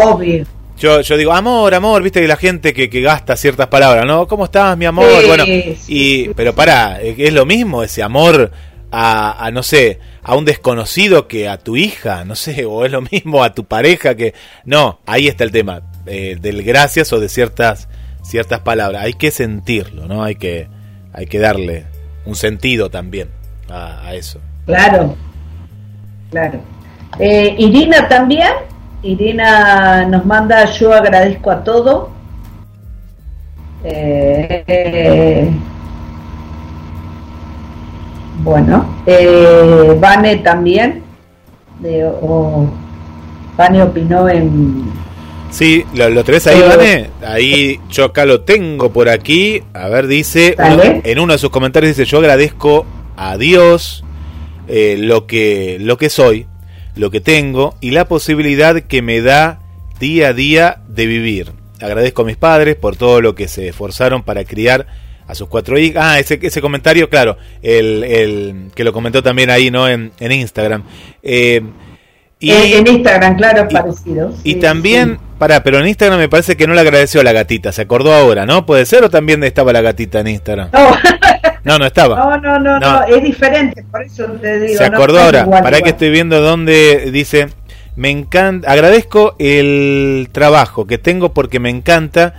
Yo, yo digo, amor, amor, viste que la gente que, que gasta ciertas palabras, ¿no? ¿Cómo estás, mi amor? bueno, y, pero para, es lo mismo ese amor a, a, no sé, a un desconocido que a tu hija, no sé, o es lo mismo a tu pareja que. No, ahí está el tema, eh, del gracias o de ciertas ciertas palabras. Hay que sentirlo, ¿no? Hay que, hay que darle un sentido también a, eso. Claro, claro. Eh, Irina también. Irina nos manda yo agradezco a todo. Eh, bueno, eh, Vane también. De, Vane opinó en Sí, lo, lo tenés ahí, Vane. Ahí yo acá lo tengo por aquí. A ver, dice, en uno de sus comentarios dice, yo agradezco a Dios eh, lo, que, lo que soy, lo que tengo y la posibilidad que me da día a día de vivir. Agradezco a mis padres por todo lo que se esforzaron para criar a sus cuatro hijas. Ah, ese, ese comentario, claro, el, el que lo comentó también ahí, ¿no? En, en Instagram. Eh, y, en Instagram, claro, parecido. y también Pará, pero en Instagram me parece que no le agradeció a la gatita, se acordó ahora, ¿no? ¿Puede ser o también estaba la gatita en Instagram? No, no, estaba. No, no, no, no, es diferente, por eso te digo. Se acordó ahora, para que estoy viendo dónde dice, me encanta, agradezco el trabajo que tengo porque me encanta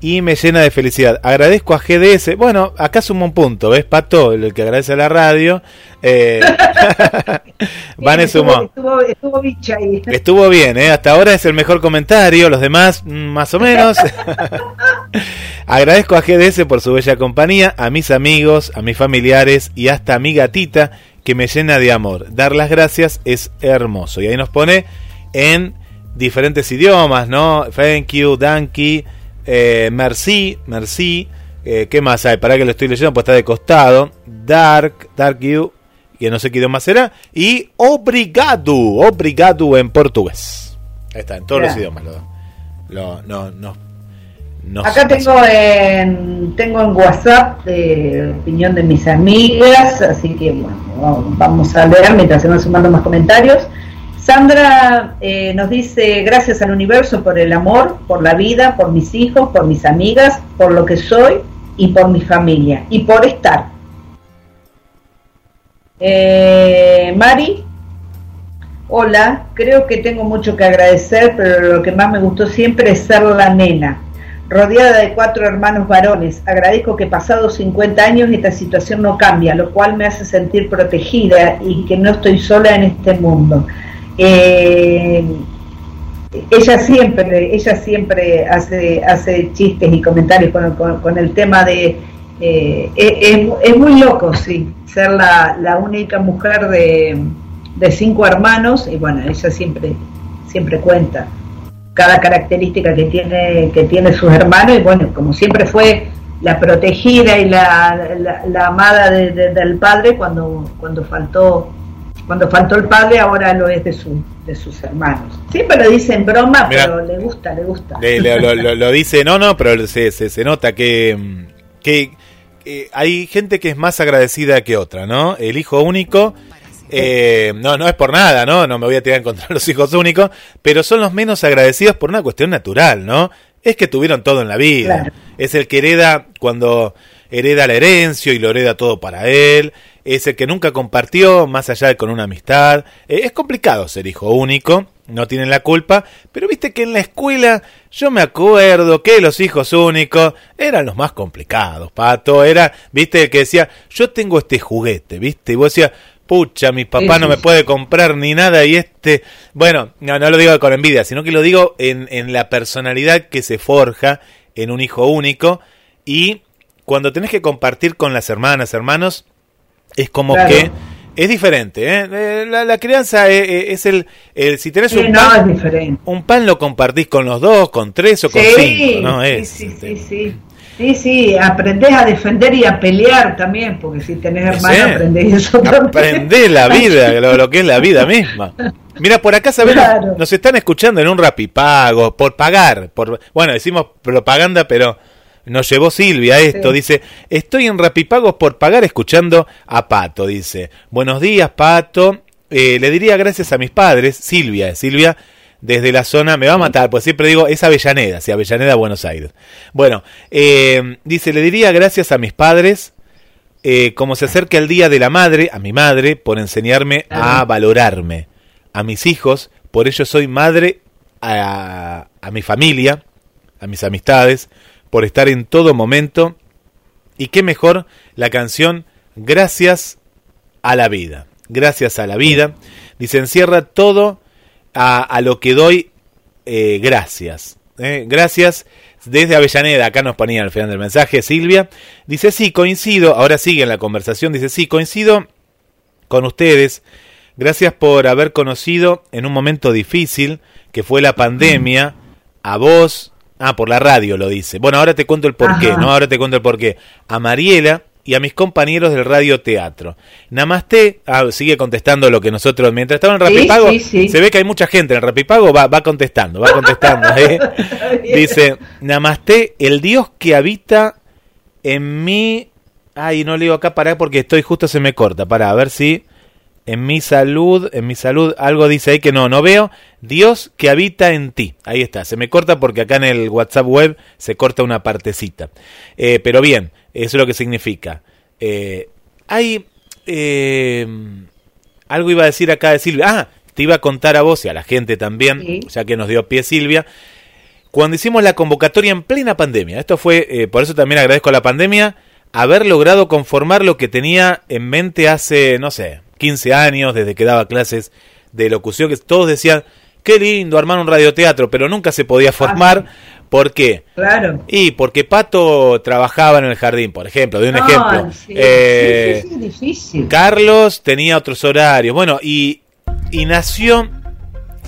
y me llena de felicidad. Agradezco a GDS. Bueno, acá suma un punto, ¿ves, Pato? El que agradece a la radio. Eh, Vane estuvo, Estuvo, estuvo, ahí. estuvo bien, ¿eh? Hasta ahora es el mejor comentario. Los demás, mm, más o menos. Agradezco a GDS por su bella compañía, a mis amigos, a mis familiares y hasta a mi gatita que me llena de amor. Dar las gracias es hermoso. Y ahí nos pone en diferentes idiomas, ¿no? Thank you, danky eh, merci, merci. Eh, ¿Qué más hay? Para que lo estoy leyendo, pues está de costado. Dark, Dark You, que no sé qué idioma será. Y obrigado, obrigado en portugués. Ahí está, en todos los idiomas. Lo, no, no, Acá tengo en, tengo en WhatsApp de opinión de mis amigas, así que bueno, vamos a leer mientras se van sumando más comentarios. Sandra eh, nos dice, gracias al universo por el amor, por la vida, por mis hijos, por mis amigas, por lo que soy y por mi familia y por estar. Eh, Mari, hola, creo que tengo mucho que agradecer, pero lo que más me gustó siempre es ser la nena, rodeada de cuatro hermanos varones. Agradezco que pasados 50 años esta situación no cambia, lo cual me hace sentir protegida y que no estoy sola en este mundo. Eh, ella siempre, ella siempre hace, hace chistes y comentarios con, el tema de eh, es, muy loco, sí, ser la, única mujer de, cinco hermanos y bueno, ella siempre, siempre cuenta cada característica que tiene, que tiene sus hermanos y bueno, como siempre fue la protegida y la, la, amada del padre cuando, cuando faltó cuando faltó el padre, ahora lo es de, su, de sus hermanos. Siempre lo dice en broma, pero le gusta, le gusta. lo, dice, no, no, pero se, se, nota que, que hay gente que es más agradecida que otra, ¿no? El hijo único, eh, no, no es por nada, ¿no? No me voy a tirar contra los hijos únicos, pero son los menos agradecidos por una cuestión natural, ¿no? Es que tuvieron todo en la vida. Es el que hereda cuando hereda la herencia y lo hereda todo para él es el que nunca compartió, más allá de con una amistad. Eh, es complicado ser hijo único, no tienen la culpa, pero viste que en la escuela yo me acuerdo que los hijos únicos eran los más complicados, pato. Era, viste, el que decía, yo tengo este juguete, viste, y vos decías, pucha, mi papá no me puede comprar ni nada y este, bueno, no, no lo digo con envidia, sino que lo digo en, en la personalidad que se forja en un hijo único y cuando tenés que compartir con las hermanas, hermanos, es como que es diferente. ¿eh? eh la, crianza eh, eh, es, el, Si tenés un, pan, un pan lo compartís con los dos, con tres o con cinco. ¿no? sí, sí, sí, sí. Sí, sí, aprendés a defender y a pelear también, porque si tenés hermanos aprendés eso también. Aprendés la vida, lo, que es la vida misma. Mira, por acá sabemos, nos están escuchando en un rapipago, por pagar, por bueno, decimos propaganda, pero nos llevó Silvia esto, dice, estoy en Rapipagos por pagar escuchando a Pato, dice. Buenos días, Pato. Eh, le diría gracias a mis padres, Silvia, Silvia, desde la zona, me va a matar, pues siempre digo, es Avellaneda, sí, Avellaneda, Buenos Aires. Bueno, eh, dice, le diría gracias a mis padres, eh, como se acerca el Día de la Madre, a mi madre, por enseñarme a valorarme, a mis hijos, por ello soy madre a, a mi familia, a mis amistades, por estar en todo momento. Y qué mejor la canción Gracias a la vida. Gracias a la vida. Dice, encierra todo a, lo que doy eh, gracias. Eh, gracias desde Avellaneda, acá nos ponía al final del mensaje Silvia. Dice, sí, coincido, ahora sigue en la conversación, dice, sí, coincido con ustedes. Gracias por haber conocido en un momento difícil, que fue la pandemia, a vos, ah, por la radio lo dice. Bueno, ahora te cuento el porqué, ¿no? Ahora te cuento el porqué. A Mariela, y a mis compañeros del radio teatro. Namaste, ah, sigue contestando lo que nosotros, mientras estaba en Rapipago, se ve que hay mucha gente en Rapipago, va, va contestando, va contestando. ¿eh? Dice, Namaste, el Dios que habita en mí, ay, no leo acá, para porque estoy justo se me corta, para a ver si en mi salud, en mi salud, algo dice ahí que no, no veo. Dios que habita en ti. Ahí está, se me corta porque acá en el WhatsApp web se corta una partecita. Eh, pero bien, eso es lo que significa. Eh, hay... Eh, algo iba a decir acá de Silvia. Ah, te iba a contar a vos y a la gente también, ya que nos dio pie Silvia. Cuando hicimos la convocatoria en plena pandemia, esto fue, eh, por eso también agradezco a la pandemia, haber logrado conformar lo que tenía en mente hace, no sé, 15 años, desde que daba clases de locución, que todos decían, qué lindo armar un radioteatro, pero nunca se podía formar ¿Por qué? Claro. Y porque Pato trabajaba en el jardín, por ejemplo, de un ejemplo. Eh, sí, sí, difícil. Carlos tenía otros horarios. Bueno, y, y nació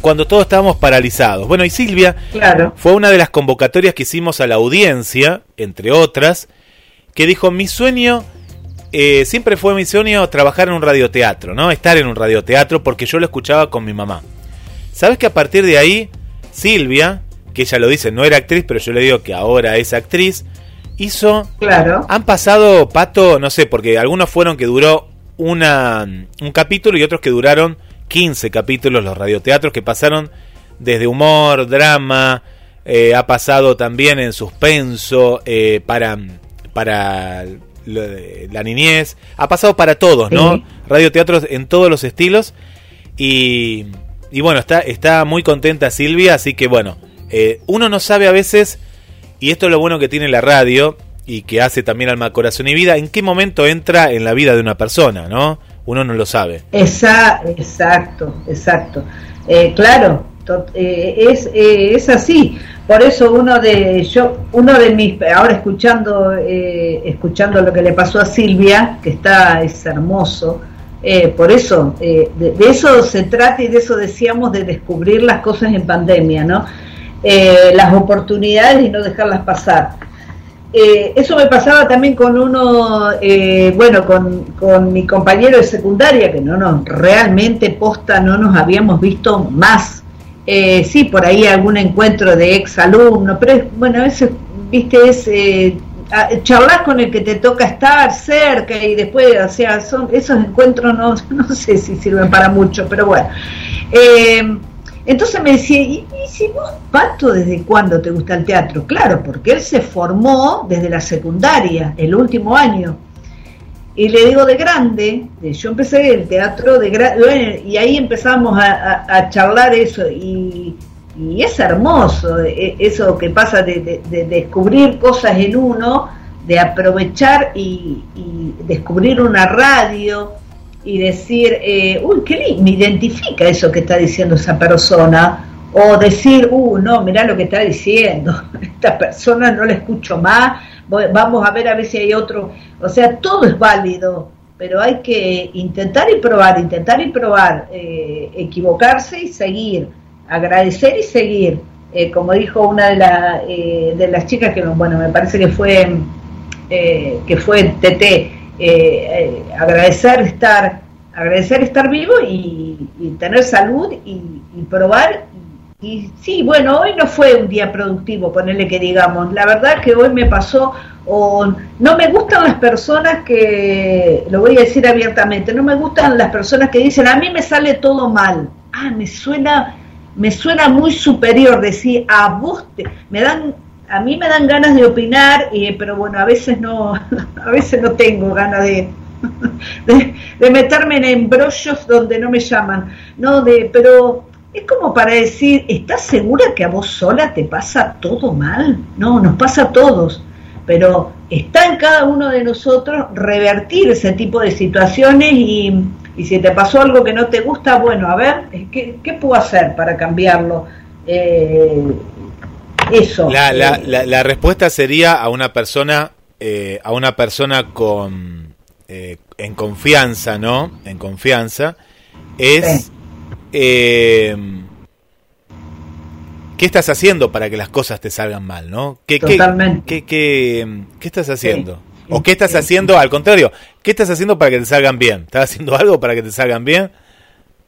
cuando todos estábamos paralizados. Bueno, y Silvia claro. fue una de las convocatorias que hicimos a la audiencia, entre otras, que dijo, mi sueño, eh, siempre fue mi sueño trabajar en un radioteatro, ¿no? Estar en un radioteatro porque yo lo escuchaba con mi mamá. ¿Sabes que a partir de ahí, Silvia, que ella lo dice, no era actriz, pero yo le digo que ahora es actriz, hizo... Claro. Han pasado, Pato, no sé, porque algunos fueron que duró una, un capítulo y otros que duraron 15 capítulos, los radioteatros que pasaron desde humor, drama, eh, ha pasado también en suspenso, eh, para, para la niñez, ha pasado para todos, ¿no? Radioteatros en todos los estilos. Y, y bueno, está, está muy contenta Silvia, así que bueno, eh, uno no sabe a veces, y esto es lo bueno que tiene la radio y que hace también Alma, Corazón y Vida, en qué momento entra en la vida de una persona, ¿no? Uno no lo sabe. exacto, exacto. Eh, claro, eh, es, es así. Por eso uno de yo, uno de mis, ahora escuchando, escuchando lo que le pasó a Silvia, que está es hermoso. por eso, de, de, eso se trata y de eso decíamos de descubrir las cosas en pandemia, ¿no? Eh, las oportunidades y no dejarlas pasar. Eh, eso me pasaba también con uno, eh, bueno, con, con, mi compañero de secundaria, que no nos, realmente posta no nos habíamos visto más. Sí, por ahí algún encuentro de ex alumno, pero bueno, eso, viste, es charlar con el que te toca estar cerca y después, o sea, son, esos encuentros no, no sé si sirven para mucho, pero bueno. Entonces me decía, ¿y, si vos, Pato, desde cuándo te gusta el teatro? Claro, porque él se formó desde la secundaria, el último año. Y le digo de grande, yo empecé el teatro de grande, y ahí empezamos a, charlar eso, y, es hermoso e, eso que pasa de, descubrir cosas en uno, de aprovechar y descubrir una radio, y decir, eh, uy, qué lindo, me identifica eso que está diciendo esa persona, o decir, uh, no, mirá lo que está diciendo, esta persona no la escucho más, vamos a ver a ver si hay otro, o sea, todo es válido, pero hay que intentar y probar, intentar y probar, eh, equivocarse y seguir, agradecer y seguir, eh, como dijo una de, la, de las chicas que, bueno, me parece que fue, que fue TT, eh, agradecer estar agradecer estar vivo y, tener salud y, probar y, sí bueno hoy no fue un día productivo ponerle que digamos. La verdad que hoy me pasó o no me gustan las personas que lo voy a decir abiertamente no me gustan las personas que dicen a mí me sale todo mal ah me suena me suena muy superior decir a vos te, me dan a mí me dan ganas de opinar, eh, pero bueno, a veces no, a veces no tengo ganas de, de, meterme en embrollos donde no me llaman, no de, pero es como para decir, ¿estás segura que a vos sola te pasa todo mal? No, nos pasa a todos, pero está en cada uno de nosotros revertir ese tipo de situaciones y, si te pasó algo que no te gusta, bueno, a ver, ¿qué, qué puedo hacer para cambiarlo? Eh, eso. La, la, la, respuesta sería a una persona, eh, a una persona con eh, en confianza, ¿no? En confianza, es eh, ¿qué estás haciendo para que las cosas te salgan mal, no? ¿Qué, Totalmente. Qué, qué, estás haciendo? ¿O qué estás haciendo, al contrario, qué estás haciendo para que te salgan bien? ¿Estás haciendo algo para que te salgan bien?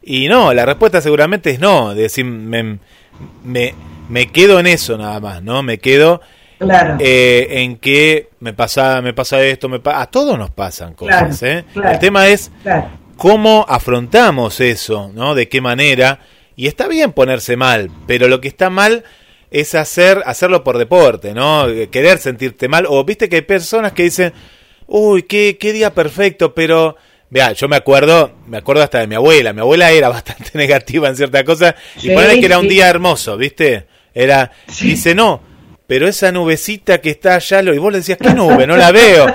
Y no, la respuesta seguramente es no, decir, me, me, quedo en eso nada más, ¿no? Me quedo eh, en que me pasa, me pasa esto, me a todos nos pasan cosas, ¿eh? El tema es cómo afrontamos eso, ¿no? De qué manera. Y está bien ponerse mal, pero lo que está mal es hacer hacerlo por deporte, ¿no? Querer sentirte mal. O viste que hay personas que dicen, uy, qué, qué día perfecto, pero... Vea, yo me acuerdo, me acuerdo hasta de mi abuela. Mi abuela era bastante negativa en ciertas cosas. y ponele que era un día hermoso, ¿viste? Era, dice, no, pero esa nubecita que está allá, y vos le decías, ¿qué nube? No la veo.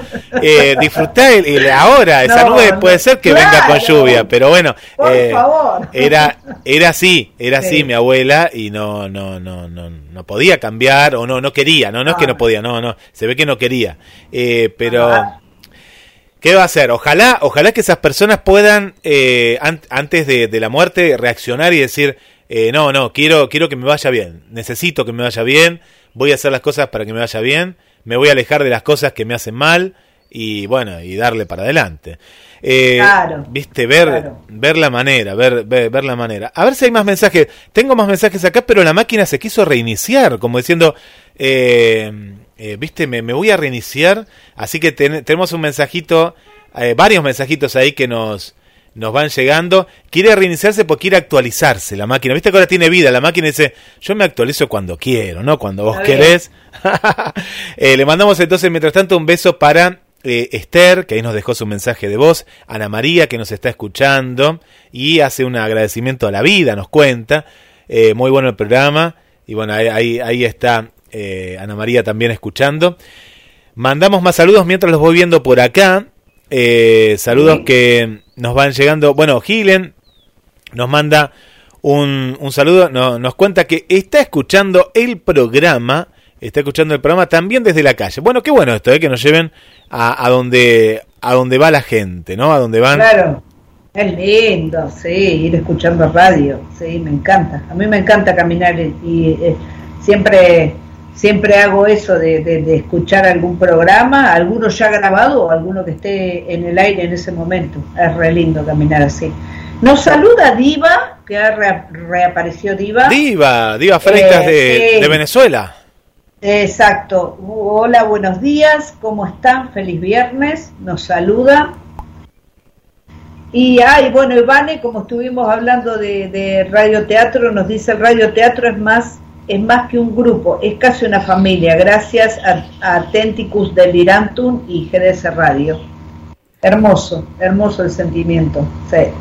Eh, disfrutá el, ahora, esa nube puede ser que venga con lluvia, pero bueno, eh, era era así, era así mi abuela y no no no no no podía cambiar o no no quería, no no es que no ah. podía, no no, se ve que no quería. Eh, pero ¿Qué va a hacer? Ojalá, ojalá que esas personas puedan eh, antes de, de, la muerte reaccionar y decir, eh, no, no, quiero, quiero que me vaya bien, necesito que me vaya bien, voy a hacer las cosas para que me vaya bien, me voy a alejar de las cosas que me hacen mal y bueno, y darle para adelante. Eh, Viste, ver, ver la manera, ver, ver, la manera. A ver si hay más mensajes. Tengo más mensajes acá, pero la máquina se quiso reiniciar, como diciendo, eh, eh, viste, me, me, voy a reiniciar. Así que tenemos un mensajito, varios mensajitos ahí que nos, nos van llegando. Quiere reiniciarse porque quiere actualizarse la máquina. Viste que ahora tiene vida. La máquina dice, yo me actualizo cuando quiero, ¿no? Cuando vos querés. Eh, le mandamos entonces, mientras tanto, un beso para eh, Esther, que ahí nos dejó su mensaje de voz. Ana María, que nos está escuchando. Y hace un agradecimiento a la vida, nos cuenta. Eh, muy bueno el programa. Y bueno, ahí, ahí está Ana María también escuchando. Mandamos más saludos mientras los voy viendo por acá. Saludos que nos van llegando. Bueno, Gilen nos manda un, un saludo, nos cuenta que está escuchando el programa, está escuchando el programa también desde la calle. Bueno, qué bueno esto, ¿eh? que nos lleven a, a, donde, a donde va la gente, ¿no? A donde van. Claro, es lindo, sí, ir escuchando radio, sí, me encanta. A mí me encanta caminar y, eh, siempre siempre hago eso de, de, escuchar algún programa, alguno ya grabado o alguno que esté en el aire en ese momento. Es re lindo caminar así. Nos saluda Diva, que ha reapareció Diva. Diva, Diva Freitas de, de, Venezuela. Exacto. Hola, buenos días, ¿cómo están? Feliz viernes, nos saluda. Y ay, bueno, Ivane, como estuvimos hablando de, de radioteatro, nos dice el radioteatro es más es más que un grupo, es casi una familia, gracias a, Atenticus Delirantum y GDS Radio. Hermoso, hermoso el sentimiento, sí,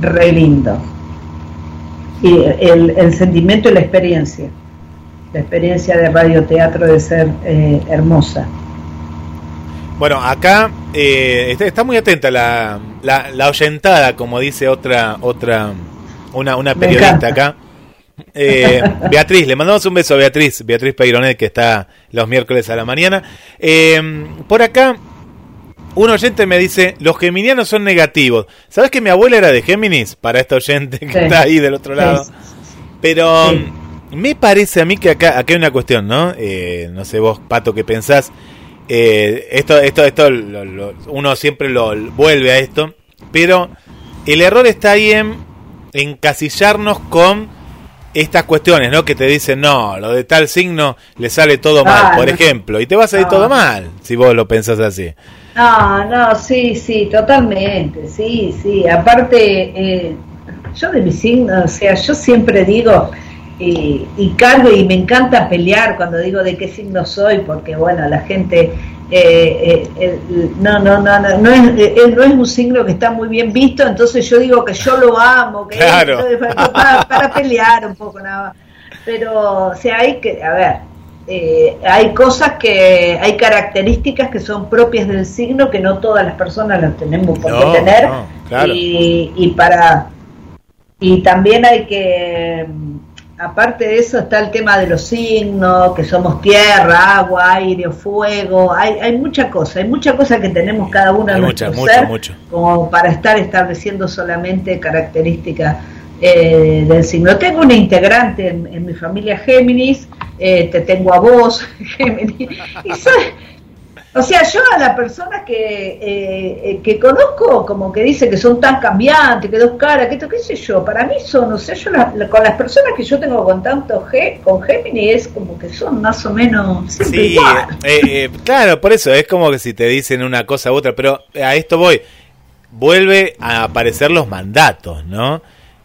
re lindo. Y el, sentimiento y la experiencia, la experiencia de radioteatro de ser eh, hermosa. Bueno, acá eh, está, muy atenta la, la, oyentada, como dice otra, otra, una, una periodista acá eh, Beatriz, le mandamos un beso a Beatriz, Beatriz Peironet, que está los miércoles a la mañana. Eh, por acá, un oyente me dice, los geminianos son negativos. ¿Sabes que mi abuela era de Géminis? Para esta oyente que está ahí del otro lado. Pero me parece a mí que acá, acá hay una cuestión, ¿no? Eh, no sé vos, Pato, qué pensás. esto, esto, esto, uno siempre lo vuelve a esto. Pero el error está ahí en encasillarnos con estas cuestiones, ¿no? Que te dicen, no, lo de tal signo le sale todo mal, por ejemplo, y te va a salir todo mal si vos lo pensás así. No, no, sí, sí, totalmente, sí, sí. Aparte, eh, yo de mi signo, o sea, yo siempre digo, y, cargo y me encanta pelear cuando digo de qué signo soy, porque bueno, la gente eh, eh, no, no, no, no, no es, eh, no es un signo que está muy bien visto, entonces yo digo que yo lo amo, que para, pelear un poco nada más. Pero, o sea, hay que, a ver, hay cosas que, hay características que son propias del signo que no todas las personas las tenemos por qué tener. y, y para, y también hay que aparte de eso está el tema de los signos, que somos tierra, agua, aire, fuego, hay, hay mucha cosa, hay mucha cosa que tenemos cada uno de nuestro ser, como para estar estableciendo solamente características eh, del signo. Tengo una integrante en, mi familia Géminis, eh, te tengo a vos, Géminis, y o sea, yo a las personas que, eh, eh, que conozco, como que dice que son tan cambiantes, que dos caras, que esto, qué sé yo, para mí son, o sea, yo con las personas que yo tengo con tanto G, con Gemini es como que son más o menos sí, eh, claro, por eso es como que si te dicen una cosa u otra, pero a esto voy, vuelve a aparecer los mandatos, ¿no?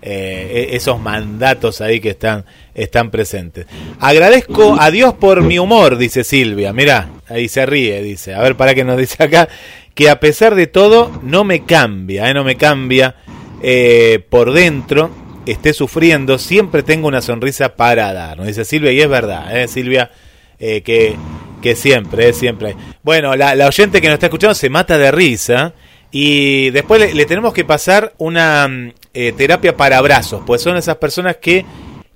Eh, e-, esos mandatos ahí que están, están presentes. Agradezco a Dios por mi humor, dice Silvia. Mira, ahí se ríe, dice. A ver, para qué nos dice acá. Que a pesar de todo, no me cambia, ¿eh? no me cambia eh, por dentro. Esté sufriendo, siempre tengo una sonrisa para dar. Nos dice Silvia, y es verdad, ¿eh? Silvia, que, que siempre, siempre. Bueno, la, la oyente que nos está escuchando se mata de risa. Y después le, tenemos que pasar una mm, eh, terapia para abrazos, pues son esas personas que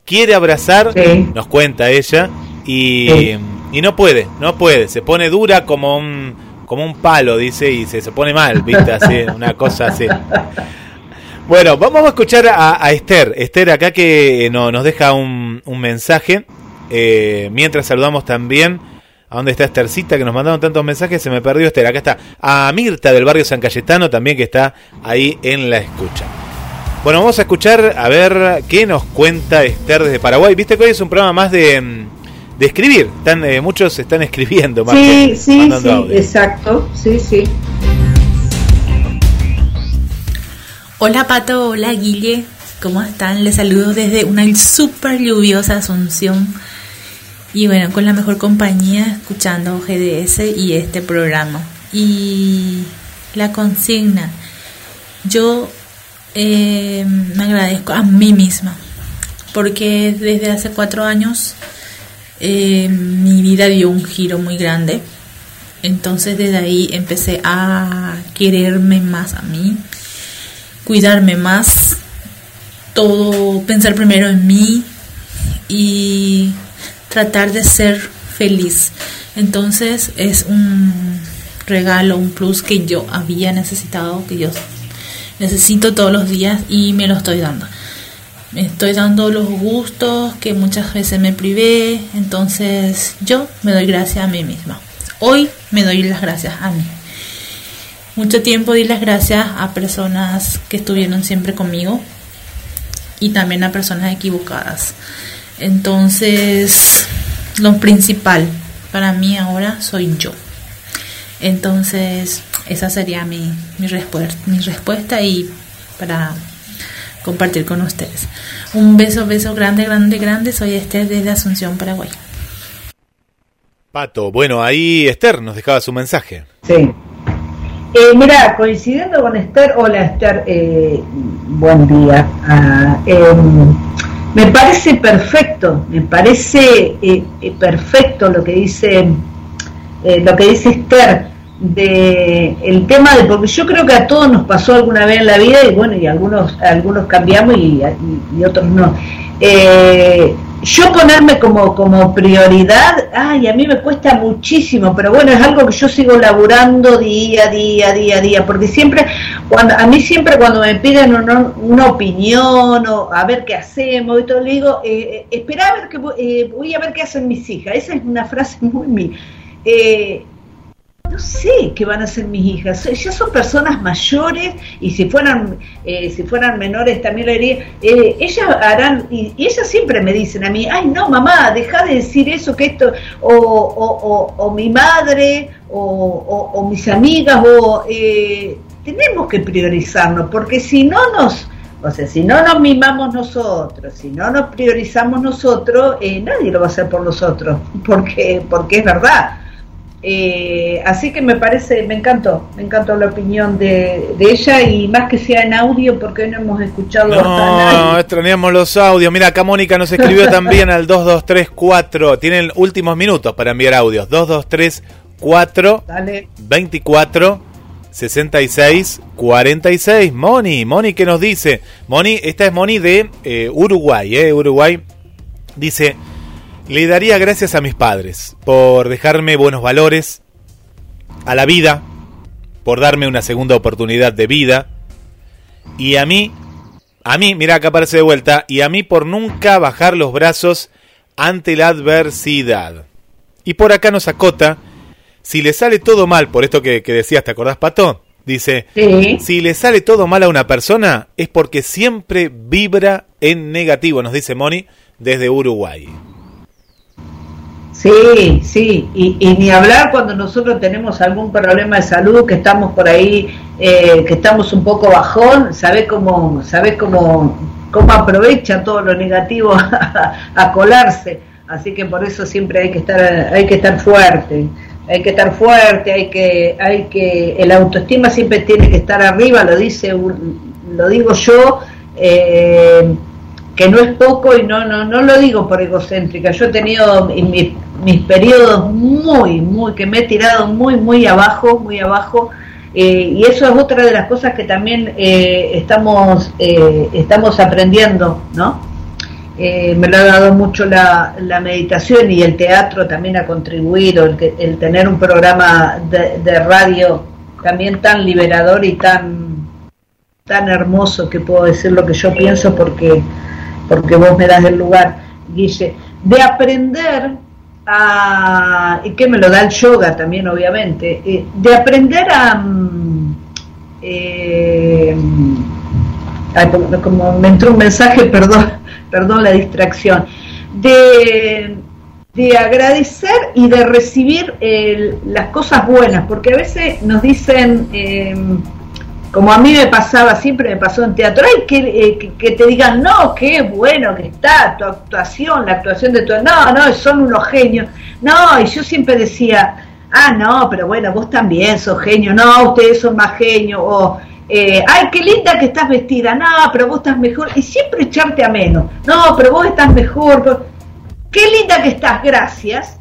quiere abrazar, nos cuenta ella, y, y, no puede, no puede, se pone dura como un, como un palo, dice, y se, se pone mal, ¿viste? Así, una cosa así. Bueno, vamos a escuchar a, Esther, Esther acá que no, nos deja un, un mensaje, eh, mientras saludamos también ¿A dónde está Estercita? Que nos mandaron tantos mensajes, se me perdió Esther. Acá está. A Mirta del barrio San Cayetano también que está ahí en la escucha. Bueno, vamos a escuchar a ver qué nos cuenta Esther desde Paraguay. Viste que hoy es un programa más de, mm, de escribir. Están, eh, muchos están escribiendo más. Sí, sí, sí, exacto. Sí, sí. Hola Pato, hola Guille. ¿Cómo están? Les saludo desde una súper lluviosa Asunción y bueno, con la mejor compañía, escuchando GDS y este programa. Y la consigna, yo eh, me agradezco a mí misma, porque desde hace cuatro años eh, mi vida dio un giro muy grande. Entonces desde ahí empecé a quererme más a mí, cuidarme más, todo, pensar primero en mí y tratar de ser feliz. Entonces es un regalo, un plus que yo había necesitado, que yo necesito todos los días y me lo estoy dando. Me estoy dando los gustos que muchas veces me privé, entonces yo me doy gracias a mí misma. Hoy me doy las gracias a mí. Mucho tiempo di las gracias a personas que estuvieron siempre conmigo y también a personas equivocadas. Entonces, lo principal para mí ahora soy yo. Entonces, esa sería mi, mi, mi respuesta y para compartir con ustedes. Un beso, beso grande, grande, grande. Soy Esther desde Asunción, Paraguay. Pato, bueno, ahí Esther nos dejaba su mensaje. Sí. Eh, mira, coincidiendo con Esther, hola Esther, eh, buen día. Ah, em, me parece perfecto, me parece eh, eh, perfecto lo que dice eh, lo que dice Esther de el tema de porque yo creo que a todos nos pasó alguna vez en la vida y bueno y algunos algunos cambiamos y, otros no yo ponerme como, como prioridad, ay, a mí me cuesta muchísimo, pero bueno, es algo que yo sigo laburando día a día, día a día, porque siempre, cuando a mí siempre cuando me piden una, opinión o a ver qué hacemos y todo, le digo, eh, eh espera a ver que eh, voy a ver qué hacen mis hijas. Esa es una frase muy mía. No sé qué van a hacer mis hijas. Ya son personas mayores y si fueran eh, si fueran menores también lo haría. Eh, ellas harán y, ellas siempre me dicen a mí, ay no mamá, deja de decir eso que esto o, o, o, mi madre o, o mis amigas o eh, tenemos que priorizarnos porque si no nos O sea, si no nos mimamos nosotros, si no nos priorizamos nosotros, eh, nadie lo va a hacer por nosotros, porque, porque es verdad. Eh, así que me parece, me encantó, me encantó la opinión de, ella y más que sea en audio porque hoy no hemos escuchado. No, extrañamos los audios. Mira, acá Mónica nos escribió también al 2234. Tienen últimos minutos para enviar audios. 2234 Dale. 24 66 46. Moni, Moni, ¿qué nos dice? Moni, esta es Moni de eh, Uruguay, ¿eh? Uruguay. Dice, le daría gracias a mis padres por dejarme buenos valores, a la vida, por darme una segunda oportunidad de vida, y a mí, a mí, mira acá aparece de vuelta, y a mí por nunca bajar los brazos ante la adversidad. Y por acá nos acota si le sale todo mal, por esto que, decías, ¿te acordás, Pato? Dice, si le sale todo mal a una persona es porque siempre vibra en negativo, nos dice Moni desde Uruguay. Sí, sí, y, ni hablar cuando nosotros tenemos algún problema de salud, que estamos por ahí, eh, que estamos un poco bajón, sabes cómo, sabes cómo, cómo aprovecha todo lo negativo a, colarse, así que por eso siempre hay que estar, hay que estar fuerte hay que estar fuerte, hay que, hay que, el autoestima siempre tiene que estar arriba, lo dice, lo digo yo, eh, que no es poco y no, no, no lo digo por egocéntrica. Yo he tenido mis, mis periodos muy, muy, que me he tirado muy, muy abajo, muy abajo. Eh, y eso es otra de las cosas que también eh, estamos, estamos aprendiendo, ¿no? Eh, me lo ha dado mucho la, meditación y el teatro también ha contribuido, el, tener un programa de, radio también tan liberador y tan, tan hermoso que puedo decir lo que yo pienso porque, porque vos me das el lugar, Guille, de aprender a, y que me lo da el yoga también obviamente, eh, de aprender a... Mm, eh, como me entró un mensaje, perdón, perdón la distracción, de, de agradecer y de recibir las cosas buenas, porque a veces nos dicen, em, como a mí me pasaba, siempre me pasó en teatro, hay eh, que, que, te digan, no, qué bueno que está tu actuación, la actuación de tu... No, no, son unos genios. No, y yo siempre decía, ah, no, pero bueno, vos también sos genio, no, ustedes son más genios, o eh, ay, qué linda que estás vestida, no, pero vos estás mejor, y siempre echarte a menos, no, pero vos estás mejor, qué linda que estás, gracias.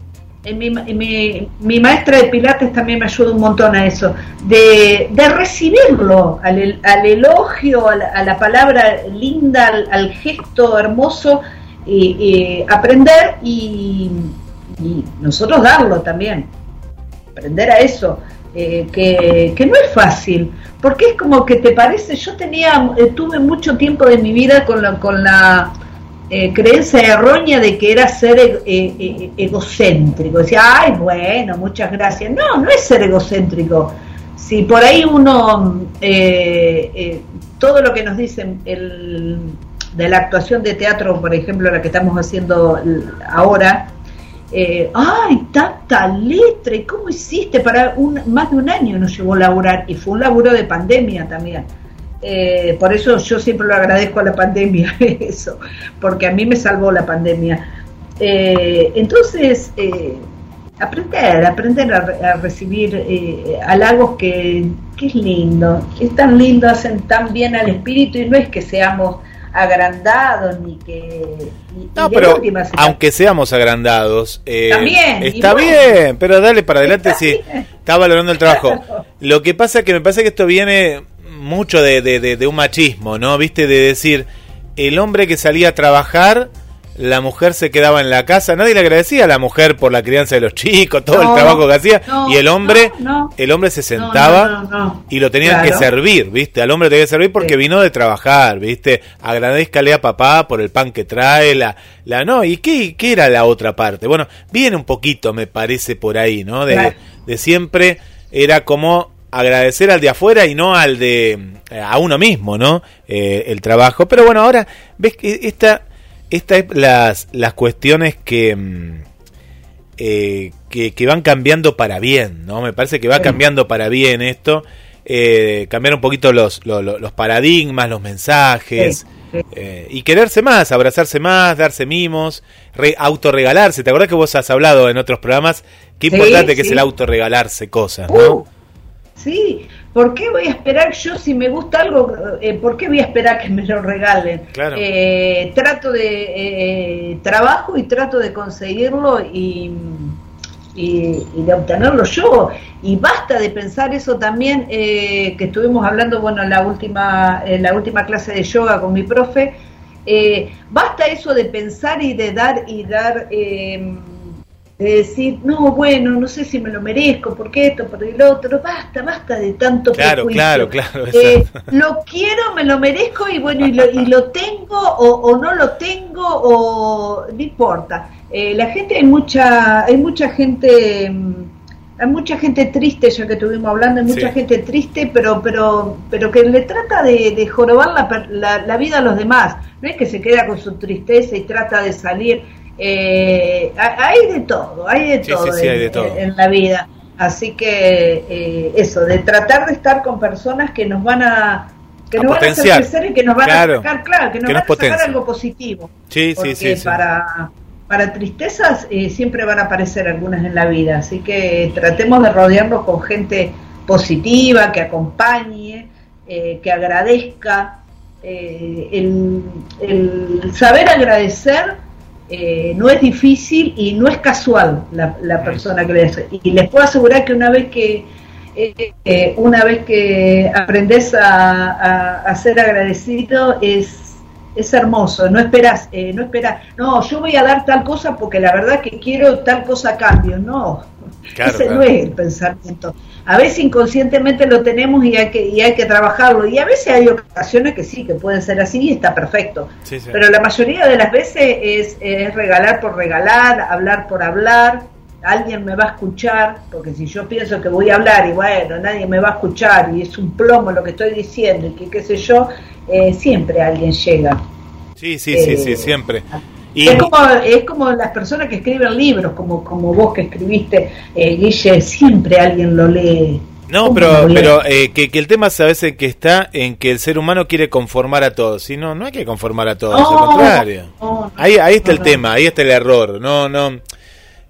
En mi, mi, mi, maestra de Pilates también me ayuda un montón a eso, de, recibirlo, al, al elogio, a la, palabra linda, al, gesto hermoso, y, aprender y, y nosotros darlo también, aprender a eso. Eh, que, no es fácil, porque es como que te parece, yo tenía, eh, tuve mucho tiempo de mi vida con la, con la eh, creencia errónea de que era ser egocéntrico, decía, ay, bueno, muchas gracias, no, no es ser egocéntrico, si por ahí uno, todo lo que nos dicen el, de la actuación de teatro, por ejemplo, la que estamos haciendo ahora, eh, ay, tanta letra, ¿y cómo hiciste? Para un, más de un año nos llevó a laburar y fue un laburo de pandemia también. Eh, por eso yo siempre lo agradezco a la pandemia, eso, porque a mí me salvó la pandemia. Eh, entonces, aprender, aprender a, recibir halagos que, que es lindo, es tan lindo, hacen tan bien al espíritu y no es que seamos agrandados ni que... no, pero aunque seamos agrandados, eh, está bien, pero dale para adelante si está valorando el trabajo. Lo que pasa es que me parece que esto viene mucho de, de, de un machismo, ¿no? Viste, de decir, el hombre que salía a trabajar la mujer se quedaba en la casa, nadie le agradecía a la mujer por la crianza de los chicos, todo el trabajo que hacía, y el hombre, el hombre se sentaba y lo tenían que servir, ¿viste? Al hombre tenía que servir porque vino de trabajar, ¿viste? Agradezcale a papá por el pan que trae, la, la no, ¿y qué, qué era la otra parte? Bueno, viene un poquito, me parece, por ahí, ¿no? De, de siempre era como agradecer al de afuera y no al de a uno mismo, ¿no? Eh, el trabajo. Pero bueno, ahora ves que esta estas las, las cuestiones que, mm, eh, que, que, van cambiando para bien, ¿no? Me parece que va cambiando para bien esto eh, cambiar un poquito los, los, paradigmas, los mensajes. Eh, y quererse más, abrazarse más, darse mimos, re, autorregalarse. ¿Te acuerdas que vos has hablado en otros programas? Qué importante que es el autorregalarse cosas, ¿no? Uh, sí, ¿por qué voy a esperar yo si me gusta algo? Eh, ¿Por qué voy a esperar que me lo regalen? Eh, trato de trabajo y trato de conseguirlo y y, de obtenerlo yo. Y basta de pensar eso también, eh, que estuvimos hablando, bueno, en la última, en la última clase de yoga con mi profe, eh, basta eso de pensar y de dar y dar, eh, de decir, no, bueno, no sé si me lo merezco, porque esto, por el otro, basta, basta de tanto claro, Claro, claro, Lo quiero, me lo merezco y bueno, y lo, y lo tengo o, o no lo tengo o no importa eh, la gente, hay mucha, hay mucha gente, mm, hay mucha gente triste, ya que estuvimos hablando, hay mucha gente triste, pero, pero, pero que le trata de, de jorobar la, la, vida a los demás. No es que se queda con su tristeza y trata de salir. Eh, hay de todo, hay de, todo, en, la vida. Así que eh, eso, de tratar de estar con personas que nos van a que nos van a hacer crecer y que nos van a sacar, claro, que nos van a sacar algo positivo. Sí, sí, sí, Para, para tristezas eh, siempre van a aparecer algunas en la vida, así que tratemos de rodearnos con gente positiva, que acompañe, eh, que agradezca. Eh, el, saber agradecer no es difícil y no es casual la, persona que le hace. Y les puedo asegurar que una vez que una vez que aprendes a, a ser agradecido es es hermoso, no esperas, eh, no esperas, no, yo voy a dar tal cosa porque la verdad que quiero tal cosa a cambio, no, ese no es el pensamiento. A veces inconscientemente lo tenemos y hay que, y hay que trabajarlo, y a veces hay ocasiones que sí, que pueden ser así y está perfecto, pero la mayoría de las veces es, es regalar por regalar, hablar por hablar, alguien me va a escuchar, porque si yo pienso que voy a hablar y bueno, nadie me va a escuchar y es un plomo lo que estoy diciendo y que qué sé yo, eh, siempre alguien llega. Sí, sí, sí, sí, eh, siempre. Y... Es, como, es como las personas que escriben libros, como, como vos que escribiste, eh, Guille, siempre alguien lo lee. No, pero, pero eh, que, que, el tema a veces que está en que el ser humano quiere conformar a todos. Y no, no hay que conformar a todos, al contrario. ahí, ahí está el tema, ahí está el error. No, no.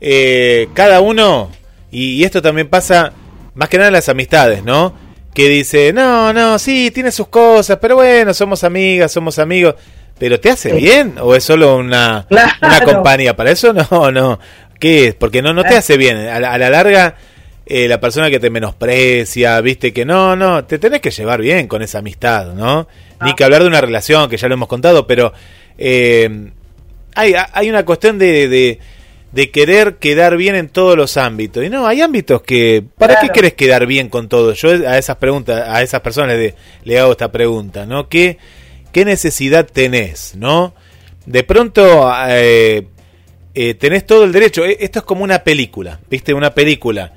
Eh, cada uno, y, y, esto también pasa más que nada en las amistades, ¿no? Que dice, no, no, sí, tiene sus cosas, pero bueno, somos amigas, somos amigos. ¿Pero te hace bien o es solo una, una compañía? Para eso no, no. ¿Qué es? Porque no, no te hace bien. A la, larga, eh, la persona que te menosprecia, viste que no, no, te tenés que llevar bien con esa amistad, ¿no? Ni que hablar de una relación, que ya lo hemos contado, pero eh, hay, hay una cuestión de, de, de, querer quedar bien en todos los ámbitos. Y no, hay ámbitos que, ¿para qué querés quedar bien con todo? Yo a esas preguntas, a esas personas le, le hago esta pregunta, ¿no? ¿Qué qué necesidad tenés, ¿no? De pronto eh, eh, tenés todo el derecho. E, esto es como una película, ¿viste? Una película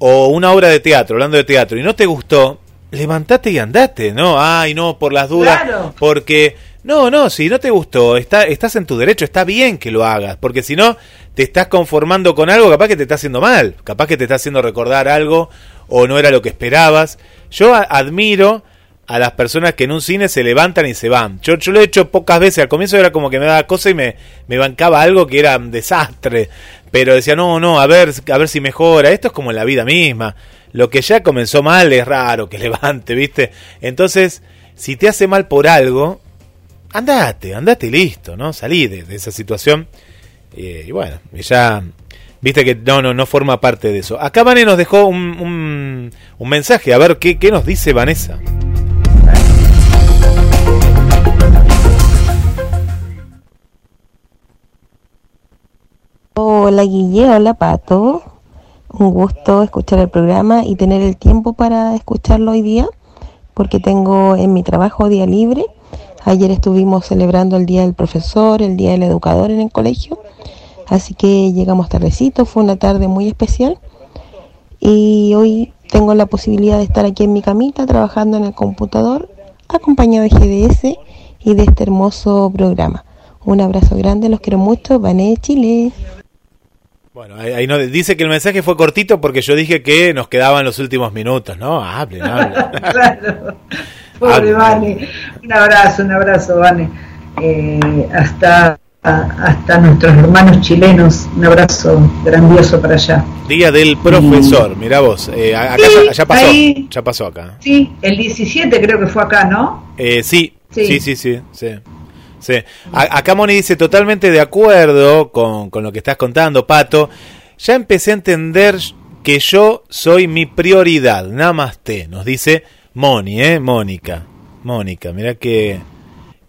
o una obra de teatro, hablando de teatro, y no te gustó, levantate y andate, ¿no? Ay, no, por las dudas, porque no, no, si no te gustó, está, estás en tu derecho, está bien que lo hagas, porque si no, te estás conformando con algo, capaz que te está haciendo mal, capaz que te está haciendo recordar algo o no era lo que esperabas. Yo admiro a las personas que en un cine se levantan y se van. Yo, yo lo he hecho pocas veces, al comienzo era como que me daba cosa y me, me bancaba algo que era un desastre, pero decía, no, no, a ver, a ver si mejora, esto es como en la vida misma, lo que ya comenzó mal es raro que levante, ¿viste? Entonces, si te hace mal por algo, andate, andate y listo, ¿no? Salí de, esa situación eh, y bueno, ya... Viste que no, no, no forma parte de eso. Acá Vanessa nos dejó un, un, un mensaje. A ver, ¿qué, ¿qué nos dice Vanessa? Hola Guille, hola Pato. Un gusto escuchar el programa y tener el tiempo para escucharlo hoy día, porque tengo en mi trabajo día libre. Ayer estuvimos celebrando el Día del Profesor, el Día del Educador en el colegio, así que llegamos tardecito, fue una tarde muy especial. Y hoy tengo la posibilidad de estar aquí en mi camita trabajando en el computador, acompañado de GDS y de este hermoso programa. Un abrazo grande, los quiero mucho, Vané Chile. Bueno, ahí, no, dice que el mensaje fue cortito porque yo dije que nos quedaban los últimos minutos, ¿no? Hable, hable. claro. Pobre Vane. Un abrazo, un abrazo, Vane. Eh, hasta hasta nuestros hermanos chilenos. Un abrazo grandioso para allá. Día del profesor, mira vos. Eh, acá ya, pasó, ya pasó acá. Sí, el 17 creo que fue acá, ¿no? Eh, sí, sí, sí, sí, sí. Acá Moni dice totalmente de acuerdo con, con lo que estás contando, Pato. Ya empecé a entender que yo soy mi prioridad. Namaste, nos dice Moni, ¿eh? Mónica. Mónica, mira que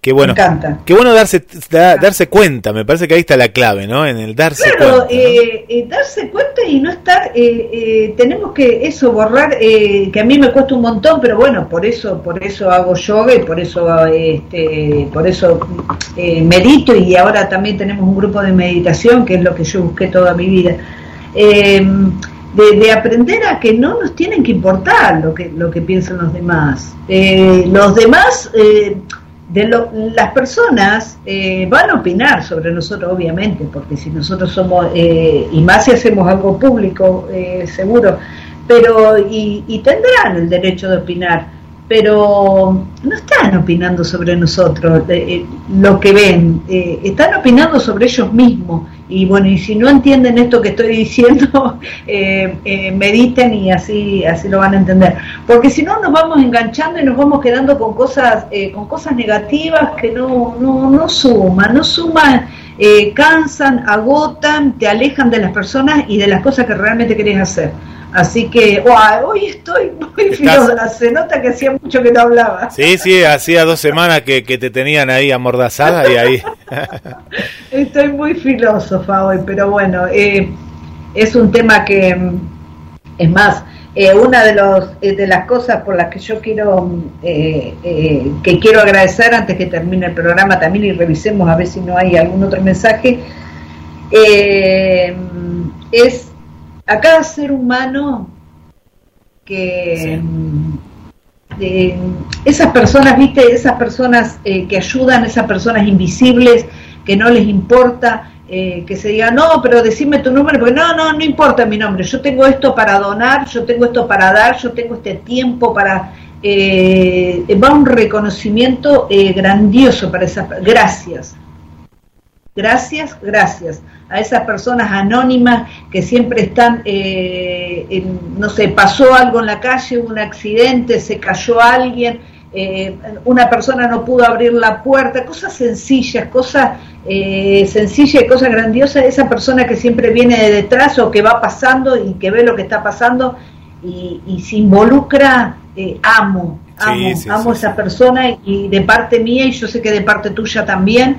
Qué bueno. Me encanta. Qué bueno darse, darse cuenta, me parece que ahí está la clave, ¿no? En el darse cuenta. Eh, eh, darse cuenta y no estar, eh, eh tenemos que eso, borrar, que a mí me cuesta un montón, pero bueno, por eso, por eso hago yoga y por eso, este, por eso medito y ahora también tenemos un grupo de meditación, que es lo que yo busqué toda mi vida. Em, de, de, aprender a que no nos tienen que importar lo que, lo que piensan los demás. los demás de las personas eh, van a opinar sobre nosotros, obviamente, porque si nosotros somos, eh, y más si hacemos algo público, eh, seguro, pero, y, y, tendrán el derecho de opinar, pero no están opinando sobre nosotros, lo que ven, están opinando sobre ellos mismos y bueno, y si no entienden esto que estoy diciendo, eh, eh, mediten y así, así lo van a entender. Porque si no nos vamos enganchando y nos vamos quedando con cosas, eh, con cosas negativas que no, no, no suman, no suman, cansan, agotan, te alejan de las personas y de las cosas que realmente querés hacer. Así que hoy estoy muy filosa, se nota que hacía mucho que no hablaba. Sí, sí, hacía dos semanas que, te tenían ahí amordazada y ahí... estoy muy filósofa hoy, pero bueno, eh, es un tema que, es más, eh, una de, los, eh, de las cosas por las que yo quiero, que quiero agradecer antes que termine el programa también y revisemos a ver si no hay algún otro mensaje, es a cada ser humano que esas personas, viste, esas personas eh, que ayudan, esas personas invisibles, que no les importa, eh, que se diga, no, pero decime tu nombre, porque no, no, no importa mi nombre, yo tengo esto para donar, yo tengo esto para dar, yo tengo este tiempo para... Eh, va un reconocimiento grandioso para esas... Gracias, gracias, gracias a esas personas anónimas que siempre están, eh, no sé, pasó algo en la calle, un accidente, se cayó alguien, eh, una persona no pudo abrir la puerta, cosas sencillas, cosas eh, sencillas y cosas grandiosas, esa persona que siempre viene de detrás o que va pasando y que ve lo que está pasando y, se involucra, eh, amo, amo, amo a esa persona y de parte mía y yo sé que de parte tuya también.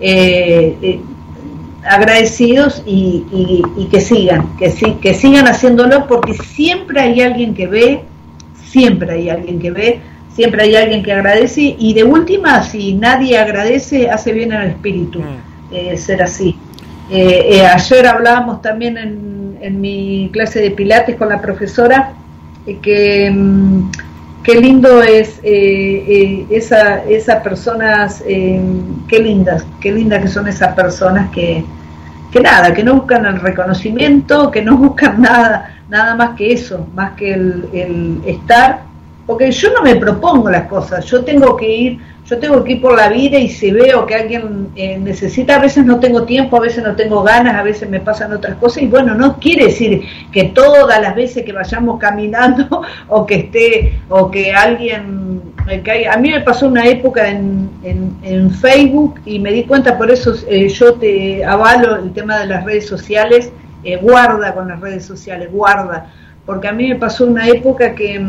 Eh, agradecidos y, y, que sigan, que, sigan haciéndolo porque siempre hay alguien que ve, siempre hay alguien que ve, siempre hay alguien que agradece y de última, si nadie agradece, hace bien al espíritu mm. eh, ser así. Eh, eh, ayer hablábamos también en, en, mi clase de pilates con la profesora que... Mm, qué lindo es esa, esas personas, qué lindas, qué lindas que son esas personas que, que nada, que no buscan el reconocimiento, que no buscan nada, nada más que eso, más que el, estar, porque yo no me propongo las cosas, yo tengo que ir, yo tengo que ir por la vida y si veo que alguien eh, necesita, a veces no tengo tiempo, a veces no tengo ganas, a veces me pasan otras cosas y bueno, no quiere decir que todas las veces que vayamos caminando o que esté o que alguien a mí me pasó una época en, en, Facebook y me di cuenta, por eso eh, yo te avalo el tema de las redes sociales, eh, guarda con las redes sociales, guarda, porque a mí me pasó una época que,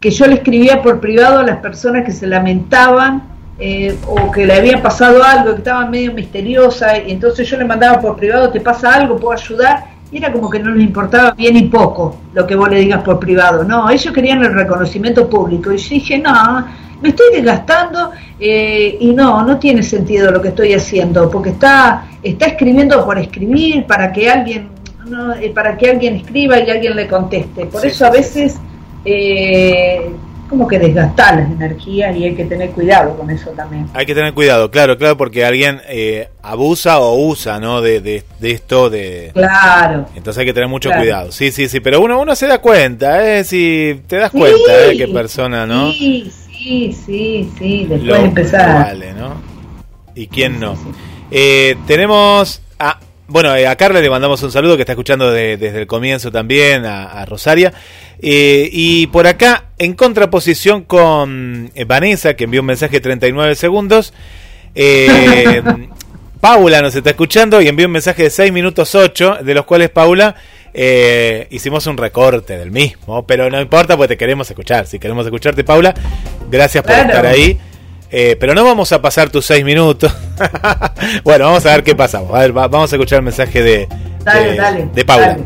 que yo le escribía por privado a las personas que se lamentaban eh, o que le había pasado algo, que estaba medio misteriosa, y entonces yo le mandaba por privado, ¿te pasa algo? ¿Puedo ayudar? y era como que no les importaba bien y poco lo que vos le digas por privado. No, ellos querían el reconocimiento público. Y yo dije, no, me estoy desgastando eh, y no, no tiene sentido lo que estoy haciendo, porque está, está escribiendo por escribir para que alguien, eh, para que alguien escriba y alguien le conteste. Por eso a veces eh, como que desgastar las energías y hay que tener cuidado con eso también. Hay que tener cuidado, claro, claro, porque alguien eh, abusa o usa, ¿no? De, de, esto, de... Claro. Entonces hay que tener mucho cuidado. Sí, sí, sí, pero uno uno se da cuenta, ¿eh? Si te das cuenta, ¿eh? Qué persona, ¿no? Sí, sí, sí, sí, después empezar. Vale, ¿no? ¿Y quién no? Eh, tenemos a bueno, eh, a Carla le mandamos un saludo que está escuchando desde el comienzo también, a, Rosaria. Eh, y por acá, en contraposición con eh, Vanessa, que envió un mensaje de 39 segundos, Paula nos está escuchando y envió un mensaje de 6 minutos 8, de los cuales Paula hicimos un recorte del mismo, pero no importa porque te queremos escuchar. Si queremos escucharte, Paula, gracias por estar ahí. Eh, pero no vamos a pasar tus seis minutos. bueno, vamos a ver qué pasamos. A ver, vamos a escuchar el mensaje de, de, Paula.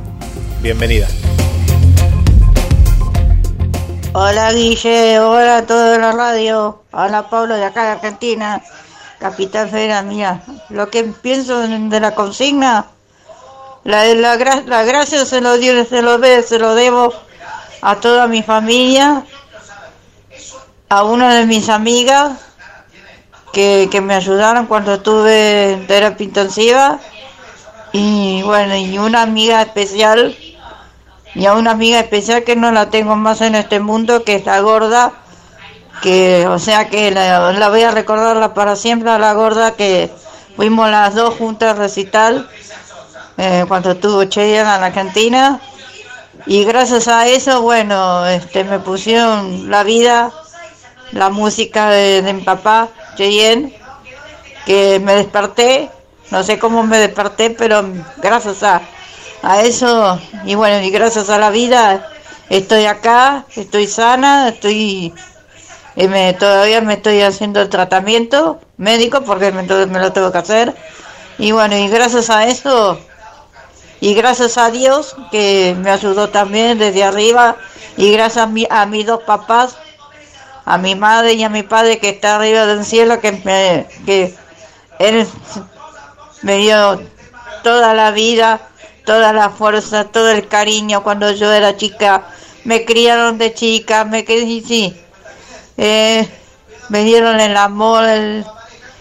Bienvenida. Hola Guille, hola a toda la radio. Hola Pablo de acá de Argentina. Capitán Federal, mira, lo que pienso de la consigna, la, la, la gracia se lo, dio, se lo, se lo debo a toda mi familia, a una de mis amigas que, me ayudaron cuando estuve terapia intensiva y bueno, y una amiga especial, y a una amiga especial que no la tengo más en este mundo, que es la gorda, que o sea que la, voy a recordarla para siempre a la gorda que fuimos las dos juntas a recital eh, cuando estuvo Cheyenne en la Argentina. Y gracias a eso bueno este me pusieron la vida la música de mi papá Cheyenne, que me desperté, no sé cómo me desperté, pero gracias a, a eso, y bueno, y gracias a la vida, estoy acá, estoy sana, estoy y me, todavía me estoy haciendo el tratamiento médico porque me, me, lo tengo que hacer. Y bueno, y gracias a eso, y gracias a Dios que me ayudó también desde arriba, y gracias a, mi, a mis dos papás a mi madre y a mi padre que está arriba del cielo, que, me, que él me dio toda la vida, toda la fuerza, todo el cariño cuando yo era chica. Me criaron de chica, me sí, eh, me dieron el amor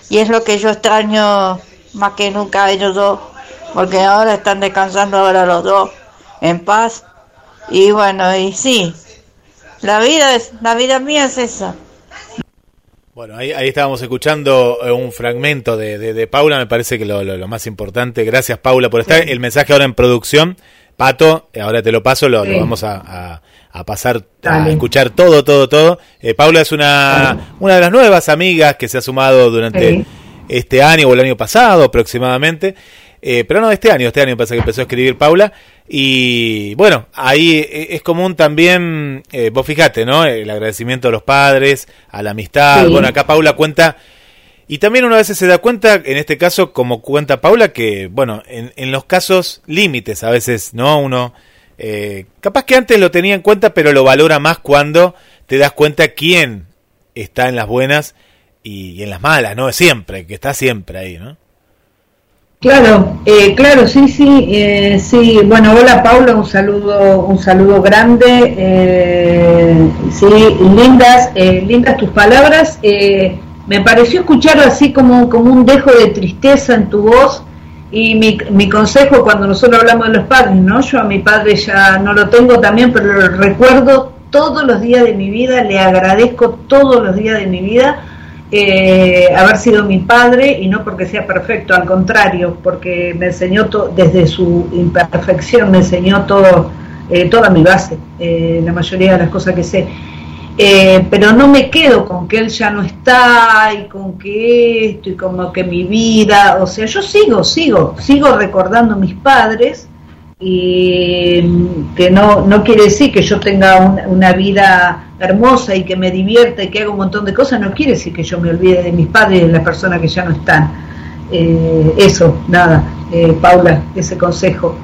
y es lo que yo extraño más que nunca a ellos dos, porque ahora están descansando ahora los dos en paz. Y bueno, y sí, la vida es, la vida mía es esa. Bueno, ahí, ahí estábamos escuchando eh, un fragmento de, de, Paula, me parece que lo, lo, más importante. Gracias Paula por estar. El mensaje ahora en producción. Pato, ahora te lo paso, lo, vamos a, a, pasar a escuchar todo, todo, todo. Eh, Paula es una, una de las nuevas amigas que se ha sumado durante este año o el año pasado aproximadamente. Eh, pero no, este año, este año parece que empezó a escribir Paula. Y bueno, ahí e, es común también, eh, vos fijate, ¿no? El agradecimiento a los padres, a la amistad. Bueno, acá Paula cuenta, y también una vez se da cuenta, en este caso, como cuenta Paula, que, bueno, en, en los casos límites, a veces, ¿no? Uno, eh, capaz que antes lo tenía en cuenta, pero lo valora más cuando te das cuenta quién está en las buenas y, y en las malas, ¿no? Siempre, que está siempre ahí, ¿no? Claro, eh, claro, sí, sí, eh, sí. Bueno, hola Paula, un saludo, un saludo grande. Eh, sí, lindas, eh, lindas tus palabras. me pareció escuchar así como, como un dejo de tristeza en tu voz. Y mi, mi consejo cuando nosotros hablamos de los padres, ¿no? Yo a mi padre ya no lo tengo también, pero lo recuerdo todos los días de mi vida, le agradezco todos los días de mi vida eh, haber sido mi padre y no porque sea perfecto, al contrario, porque me enseñó desde su imperfección, me enseñó todo, eh, toda mi base, eh, la mayoría de las cosas que sé. pero no me quedo con que él ya no está y con que esto y como que mi vida, o sea, yo sigo, sigo, sigo recordando mis padres y que no, no quiere decir que yo tenga una vida hermosa y que me divierta y que haga un montón de cosas, no quiere decir que yo me olvide de mis padres y de las personas que ya no están. Eh, eso, nada, eh, Paula, ese consejo,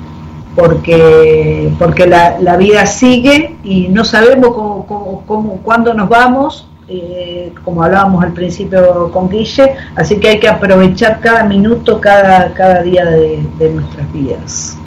porque, porque la, la, vida sigue y no sabemos cómo, cómo, cuándo nos vamos, eh, como hablábamos al principio con Guille, así que hay que aprovechar cada minuto, cada, cada día de nuestras vidas.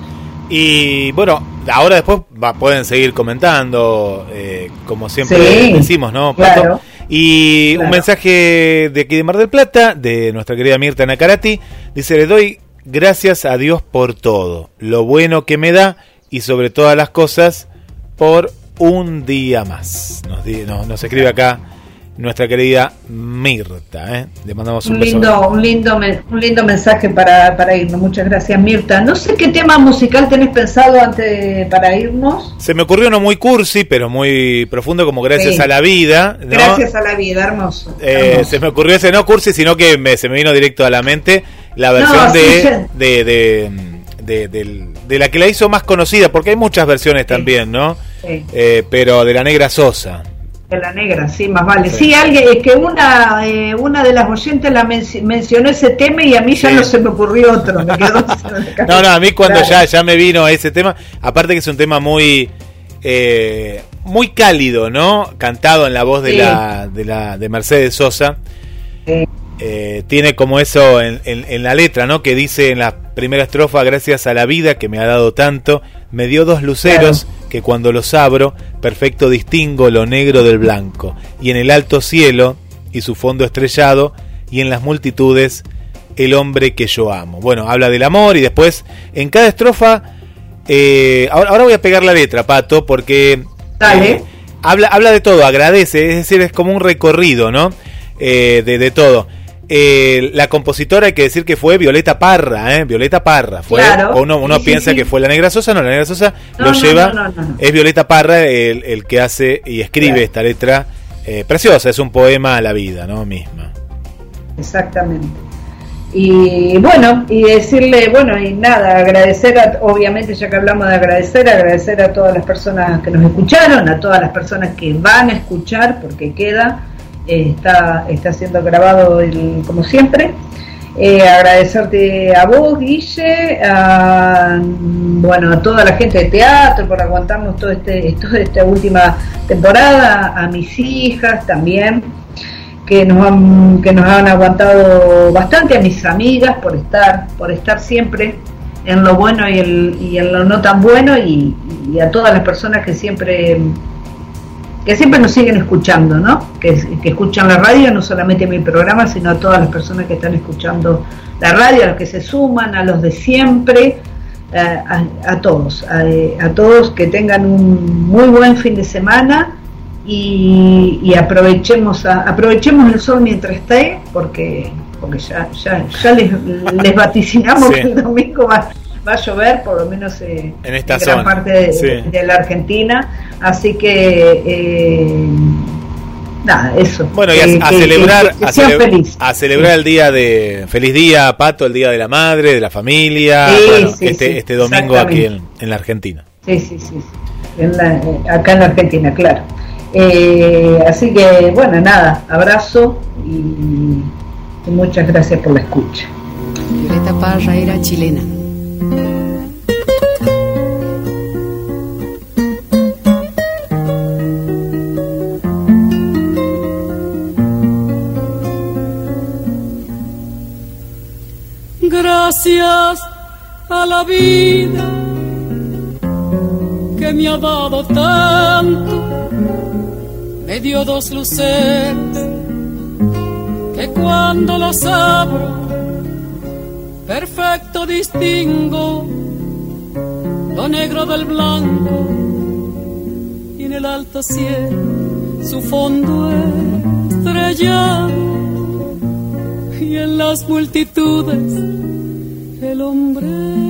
Y bueno, ahora después pueden seguir comentando, eh, como siempre decimos, ¿no? Claro. Y un mensaje de aquí de Mar del Plata, de nuestra querida Mirta Nacarati, dice, le doy gracias a Dios por todo, lo bueno que me da y sobre todas las cosas por un día más. Nos, nos escribe acá nuestra querida Mirta. ¿eh? Le mandamos un, lindo, un lindo, un lindo mensaje para, para, irnos. Muchas gracias, Mirta. No sé qué tema musical tenés pensado antes para irnos. Se me ocurrió uno muy cursi, pero muy profundo, como Gracias a la Vida. Gracias a la vida, hermoso, eh, se me ocurrió ese no cursi, sino que se me vino directo a la mente la versión de, de, de, de, la que la hizo más conocida, porque hay muchas versiones también, ¿no? Eh, pero de la Negra Sosa. De la negra, sí, más vale. Sí, alguien, es que una, eh, una de las oyentes la mencionó ese tema y a mí ya no se me ocurrió otro. Me quedó no, no, a mí cuando ya, ya me vino ese tema, aparte que es un tema muy eh, muy cálido, ¿no? Cantado en la voz de la de la de Mercedes Sosa. Eh, tiene como eso en, en, la letra, ¿no? Que dice en la primera estrofa, gracias a la vida que me ha dado tanto, me dio dos luceros que cuando los abro, perfecto distingo lo negro del blanco, y en el alto cielo y su fondo estrellado, y en las multitudes el hombre que yo amo. Bueno, habla del amor y después en cada estrofa, eh, ahora, voy a pegar la letra, Pato, porque eh, habla, habla de todo, agradece, es decir, es como un recorrido, ¿no? Eh, de, de todo. Eh, la compositora hay que decir que fue Violeta Parra, ¿eh? Violeta Parra. Fue, uno, uno piensa que fue la Negra Sosa, no, la Negra Sosa lo lleva, es Violeta Parra el, que hace y escribe esta letra eh, preciosa, es un poema a la vida, ¿no? Misma. Exactamente. Y bueno, y decirle, bueno, y nada, agradecer, a, obviamente ya que hablamos de agradecer, agradecer a todas las personas que nos escucharon, a todas las personas que van a escuchar, porque queda, está, está siendo grabado como siempre. Eh, agradecerte a vos, Guille, a, bueno, a toda la gente de teatro por aguantarnos todo este, toda esta última temporada, a mis hijas también, que nos han, que nos han aguantado bastante, a mis amigas por estar, por estar siempre en lo bueno y, el, y en lo no tan bueno, y a todas las personas que siempre que siempre nos siguen escuchando, ¿no? Que, escuchan la radio, no solamente mi programa, sino a todas las personas que están escuchando la radio, a los que se suman, a los de siempre, a, todos, a, todos que tengan un muy buen fin de semana y, aprovechemos aprovechemos el sol mientras esté, porque porque ya, ya, ya les, les vaticinamos que el domingo va, va a llover, por lo menos eh, en esta gran parte de, la Argentina. Así que, eh, nada, eso. Bueno, y a, celebrar, a, celebrar el día de. Feliz día, Pato, el día de la madre, de la familia. este, este domingo aquí en, la Argentina. Sí, sí, sí. Eh, acá en la Argentina, claro. así que, bueno, nada, abrazo y, y muchas gracias por la escucha. Violeta Parra era chilena Gracias a la vida que me ha dado tanto, me dio dos luces que cuando los abro perfecto distingo lo negro del blanco y en el alto cielo su fondo estrellado y en las multitudes el hombre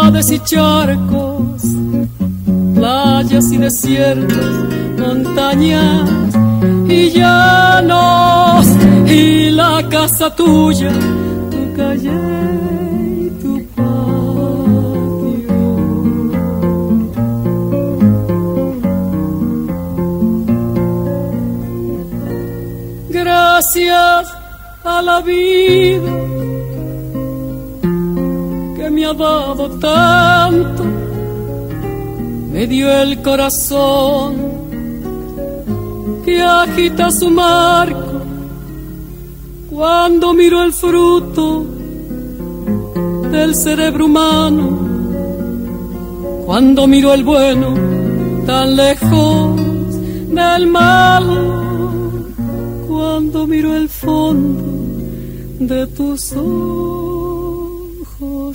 charcos, playas y desiertos, montañas y llanos, y la casa tuya, tu calle. Gracias a la vida dado tanto, me dio el corazón que agita su marco cuando miro el fruto del cerebro humano, cuando miro el bueno tan lejos del mal, cuando miro el fondo de tus ojos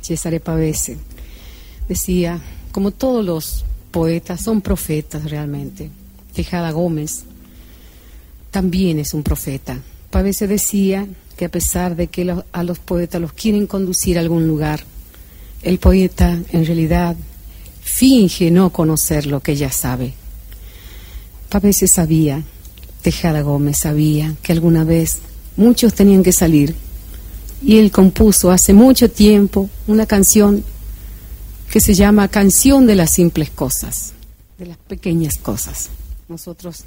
César Pavese. Decía, como todos los poetas, son profetas realmente. Tejada Gómez también es un profeta. Pavese decía que a pesar de que a los poetas los quieren conducir a algún lugar, el poeta en realidad finge no conocer lo que ya sabe. Pavese sabía, Tejada Gómez sabía que alguna vez muchos tenían que salir y él compuso hace mucho tiempo una canción que se llama Canción de las simples cosas, de las pequeñas cosas. Nosotros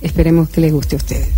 esperemos que les guste a ustedes.